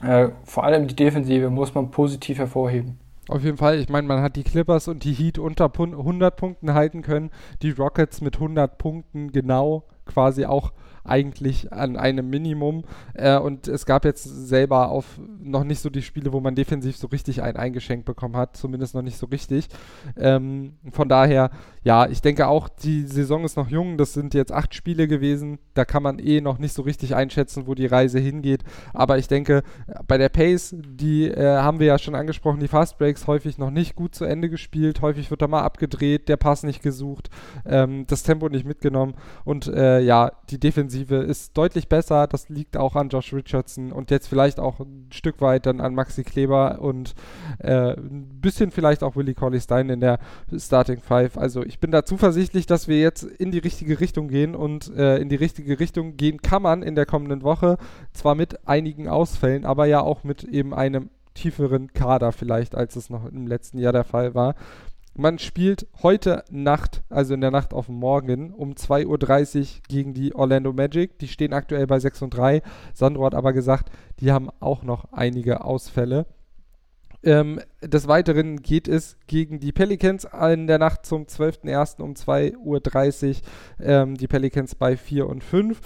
äh, vor allem die Defensive muss man positiv hervorheben. Auf jeden Fall, ich meine, man hat die Clippers und die Heat unter 100 Punkten halten können, die Rockets mit 100 Punkten genau quasi auch eigentlich an einem Minimum. Äh, und es gab jetzt selber auf noch nicht so die Spiele, wo man defensiv so richtig ein eingeschenkt bekommen hat, zumindest noch nicht so richtig. Ähm, von daher, ja, ich denke auch, die Saison ist noch jung. Das sind jetzt acht Spiele gewesen. Da kann man eh noch nicht so richtig einschätzen, wo die Reise hingeht. Aber ich denke, bei der Pace, die äh, haben wir ja schon angesprochen, die Fast Breaks häufig noch nicht gut zu Ende gespielt. Häufig wird da mal abgedreht, der Pass nicht gesucht, ähm, das Tempo nicht mitgenommen. Und äh, ja, die Defensive ist deutlich besser. Das liegt auch an Josh Richardson und jetzt vielleicht auch ein Stück weit dann an Maxi Kleber und äh, ein bisschen vielleicht auch Willie Colley Stein in der Starting Five. Also ich bin da zuversichtlich, dass wir jetzt in die richtige Richtung gehen und äh, in die richtige Richtung gehen kann man in der kommenden Woche. Zwar mit einigen Ausfällen, aber ja auch mit eben einem tieferen Kader vielleicht, als es noch im letzten Jahr der Fall war. Man spielt heute Nacht, also in der Nacht auf morgen, um 2.30 Uhr gegen die Orlando Magic. Die stehen aktuell bei 6 und 3. Sandro hat aber gesagt, die haben auch noch einige Ausfälle. Ähm, des Weiteren geht es gegen die Pelicans in der Nacht zum 12.01. um 2.30 Uhr. Ähm, die Pelicans bei 4 und 5.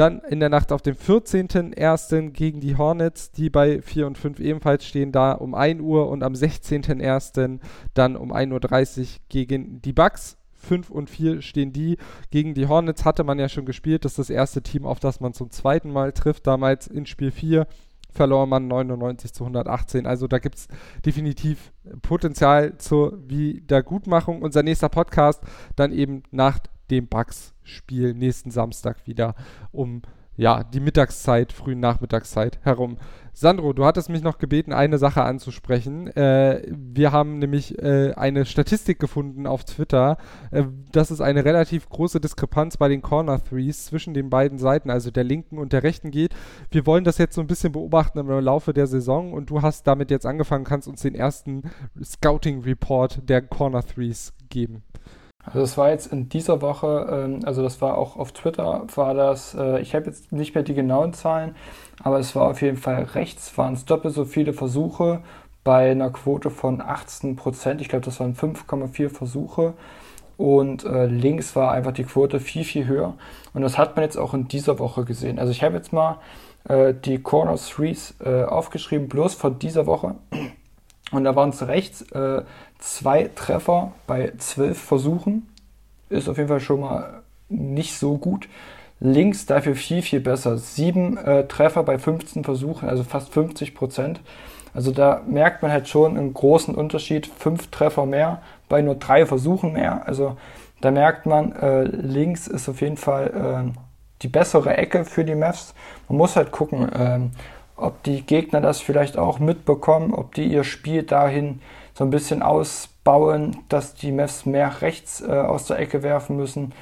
Dann in der Nacht auf den 14.01. gegen die Hornets, die bei 4 und 5 ebenfalls stehen, da um 1 Uhr. Und am 16.01. dann um 1.30 Uhr gegen die Bucks. 5 und 4 stehen die. Gegen die Hornets hatte man ja schon gespielt. Das ist das erste Team, auf das man zum zweiten Mal trifft. Damals in Spiel 4 verlor man 99 zu 118. Also da gibt es definitiv Potenzial zur Wiedergutmachung. Unser nächster Podcast dann eben nach dem Bugs-Spiel nächsten Samstag wieder um ja, die Mittagszeit, frühen Nachmittagszeit herum. Sandro, du hattest mich noch gebeten, eine Sache anzusprechen. Äh, wir haben nämlich äh, eine Statistik gefunden auf Twitter, äh, dass es eine relativ große Diskrepanz bei den Corner Threes zwischen den beiden Seiten, also der linken und der rechten geht. Wir wollen das jetzt so ein bisschen beobachten im Laufe der Saison und du hast damit jetzt angefangen, kannst uns den ersten Scouting Report der Corner Threes geben. Also das war jetzt in dieser Woche, ähm, also das war auch auf Twitter, war das, äh, ich habe jetzt nicht mehr die genauen Zahlen, aber es war auf jeden Fall rechts, waren es doppelt so viele Versuche bei einer Quote von 18 Prozent. Ich glaube, das waren 5,4 Versuche. Und äh, links war einfach die Quote viel, viel höher. Und das hat man jetzt auch in dieser Woche gesehen. Also ich habe jetzt mal äh, die Corner Threes äh, aufgeschrieben, bloß von dieser Woche. Und da waren es rechts äh, zwei Treffer bei zwölf Versuchen. Ist auf jeden Fall schon mal nicht so gut. Links dafür viel, viel besser. Sieben äh, Treffer bei 15 Versuchen, also fast 50 Prozent. Also da merkt man halt schon einen großen Unterschied. Fünf Treffer mehr bei nur drei Versuchen mehr. Also da merkt man, äh, links ist auf jeden Fall äh, die bessere Ecke für die Mavs. Man muss halt gucken, ähm, ob die Gegner das vielleicht auch mitbekommen, ob die ihr Spiel dahin so ein bisschen ausbauen, dass die Mavs mehr rechts äh, aus der Ecke werfen müssen.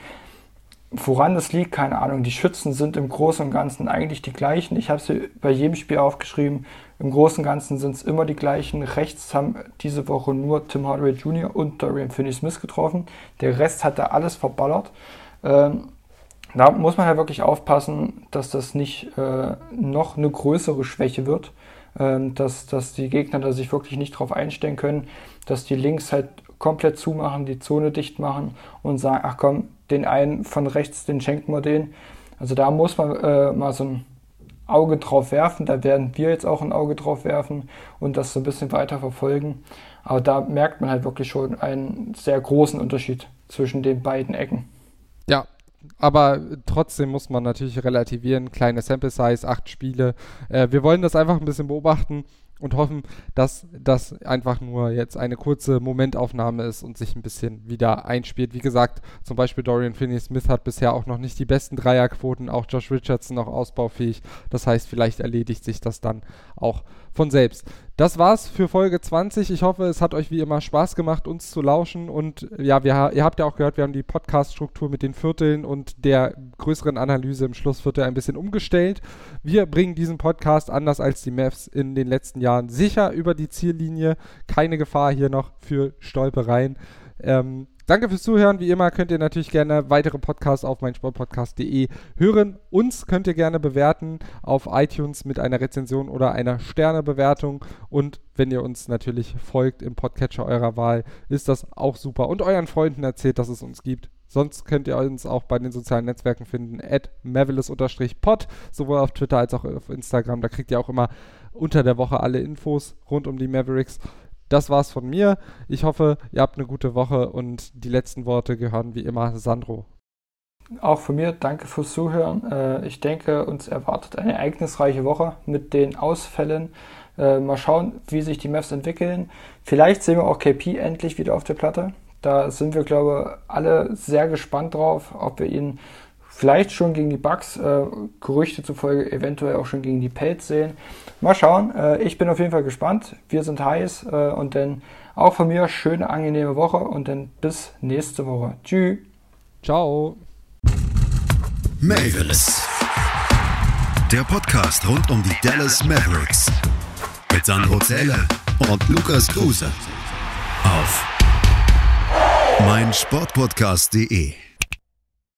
Woran das liegt, keine Ahnung. Die Schützen sind im Großen und Ganzen eigentlich die gleichen. Ich habe sie bei jedem Spiel aufgeschrieben. Im Großen und Ganzen sind es immer die gleichen. Rechts haben diese Woche nur Tim Hardaway Jr. und Dorian Finney-Smith getroffen. Der Rest hat da alles verballert. Ähm, da muss man ja wirklich aufpassen, dass das nicht äh, noch eine größere Schwäche wird, ähm, dass, dass die Gegner da sich wirklich nicht drauf einstellen können, dass die Links halt komplett zumachen, die Zone dicht machen und sagen, ach komm, den einen von rechts, den schenken wir den. Also da muss man äh, mal so ein Auge drauf werfen, da werden wir jetzt auch ein Auge drauf werfen und das so ein bisschen weiter verfolgen. Aber da merkt man halt wirklich schon einen sehr großen Unterschied zwischen den beiden Ecken. Ja, aber trotzdem muss man natürlich relativieren. Kleine Sample Size, acht Spiele. Äh, wir wollen das einfach ein bisschen beobachten und hoffen, dass das einfach nur jetzt eine kurze Momentaufnahme ist und sich ein bisschen wieder einspielt. Wie gesagt, zum Beispiel Dorian Finney-Smith hat bisher auch noch nicht die besten Dreierquoten, auch Josh Richardson noch ausbaufähig. Das heißt, vielleicht erledigt sich das dann auch von selbst. Das war's für Folge 20. Ich hoffe, es hat euch wie immer Spaß gemacht, uns zu lauschen. Und ja, wir, ihr habt ja auch gehört, wir haben die Podcast-Struktur mit den Vierteln und der größeren Analyse im Schlussviertel ein bisschen umgestellt. Wir bringen diesen Podcast anders als die Mavs in den letzten Jahren sicher über die Ziellinie. Keine Gefahr hier noch für Stolpereien. Ähm, Danke fürs Zuhören. Wie immer könnt ihr natürlich gerne weitere Podcasts auf meinsportpodcast.de hören. Uns könnt ihr gerne bewerten auf iTunes mit einer Rezension oder einer Sternebewertung. Und wenn ihr uns natürlich folgt im Podcatcher eurer Wahl, ist das auch super. Und euren Freunden erzählt, dass es uns gibt. Sonst könnt ihr uns auch bei den sozialen Netzwerken finden, at pod sowohl auf Twitter als auch auf Instagram. Da kriegt ihr auch immer unter der Woche alle Infos rund um die Mavericks. Das war's von mir. Ich hoffe, ihr habt eine gute Woche und die letzten Worte gehören wie immer Sandro. Auch von mir danke fürs Zuhören. Äh, ich denke, uns erwartet eine ereignisreiche Woche mit den Ausfällen. Äh, mal schauen, wie sich die Maps entwickeln. Vielleicht sehen wir auch KP endlich wieder auf der Platte. Da sind wir, glaube ich, alle sehr gespannt drauf, ob wir ihn vielleicht schon gegen die Bucks, äh, Gerüchte zufolge eventuell auch schon gegen die Pelz sehen. Mal schauen. Äh, ich bin auf jeden Fall gespannt. Wir sind heiß äh, und dann auch von mir schöne, angenehme Woche und dann bis nächste Woche. Tschüss. Ciao. Mavis. Der Podcast rund um die Dallas Mavericks. Mit Sandro Zähler und Lukas Kruse. Auf mein Sportpodcast.de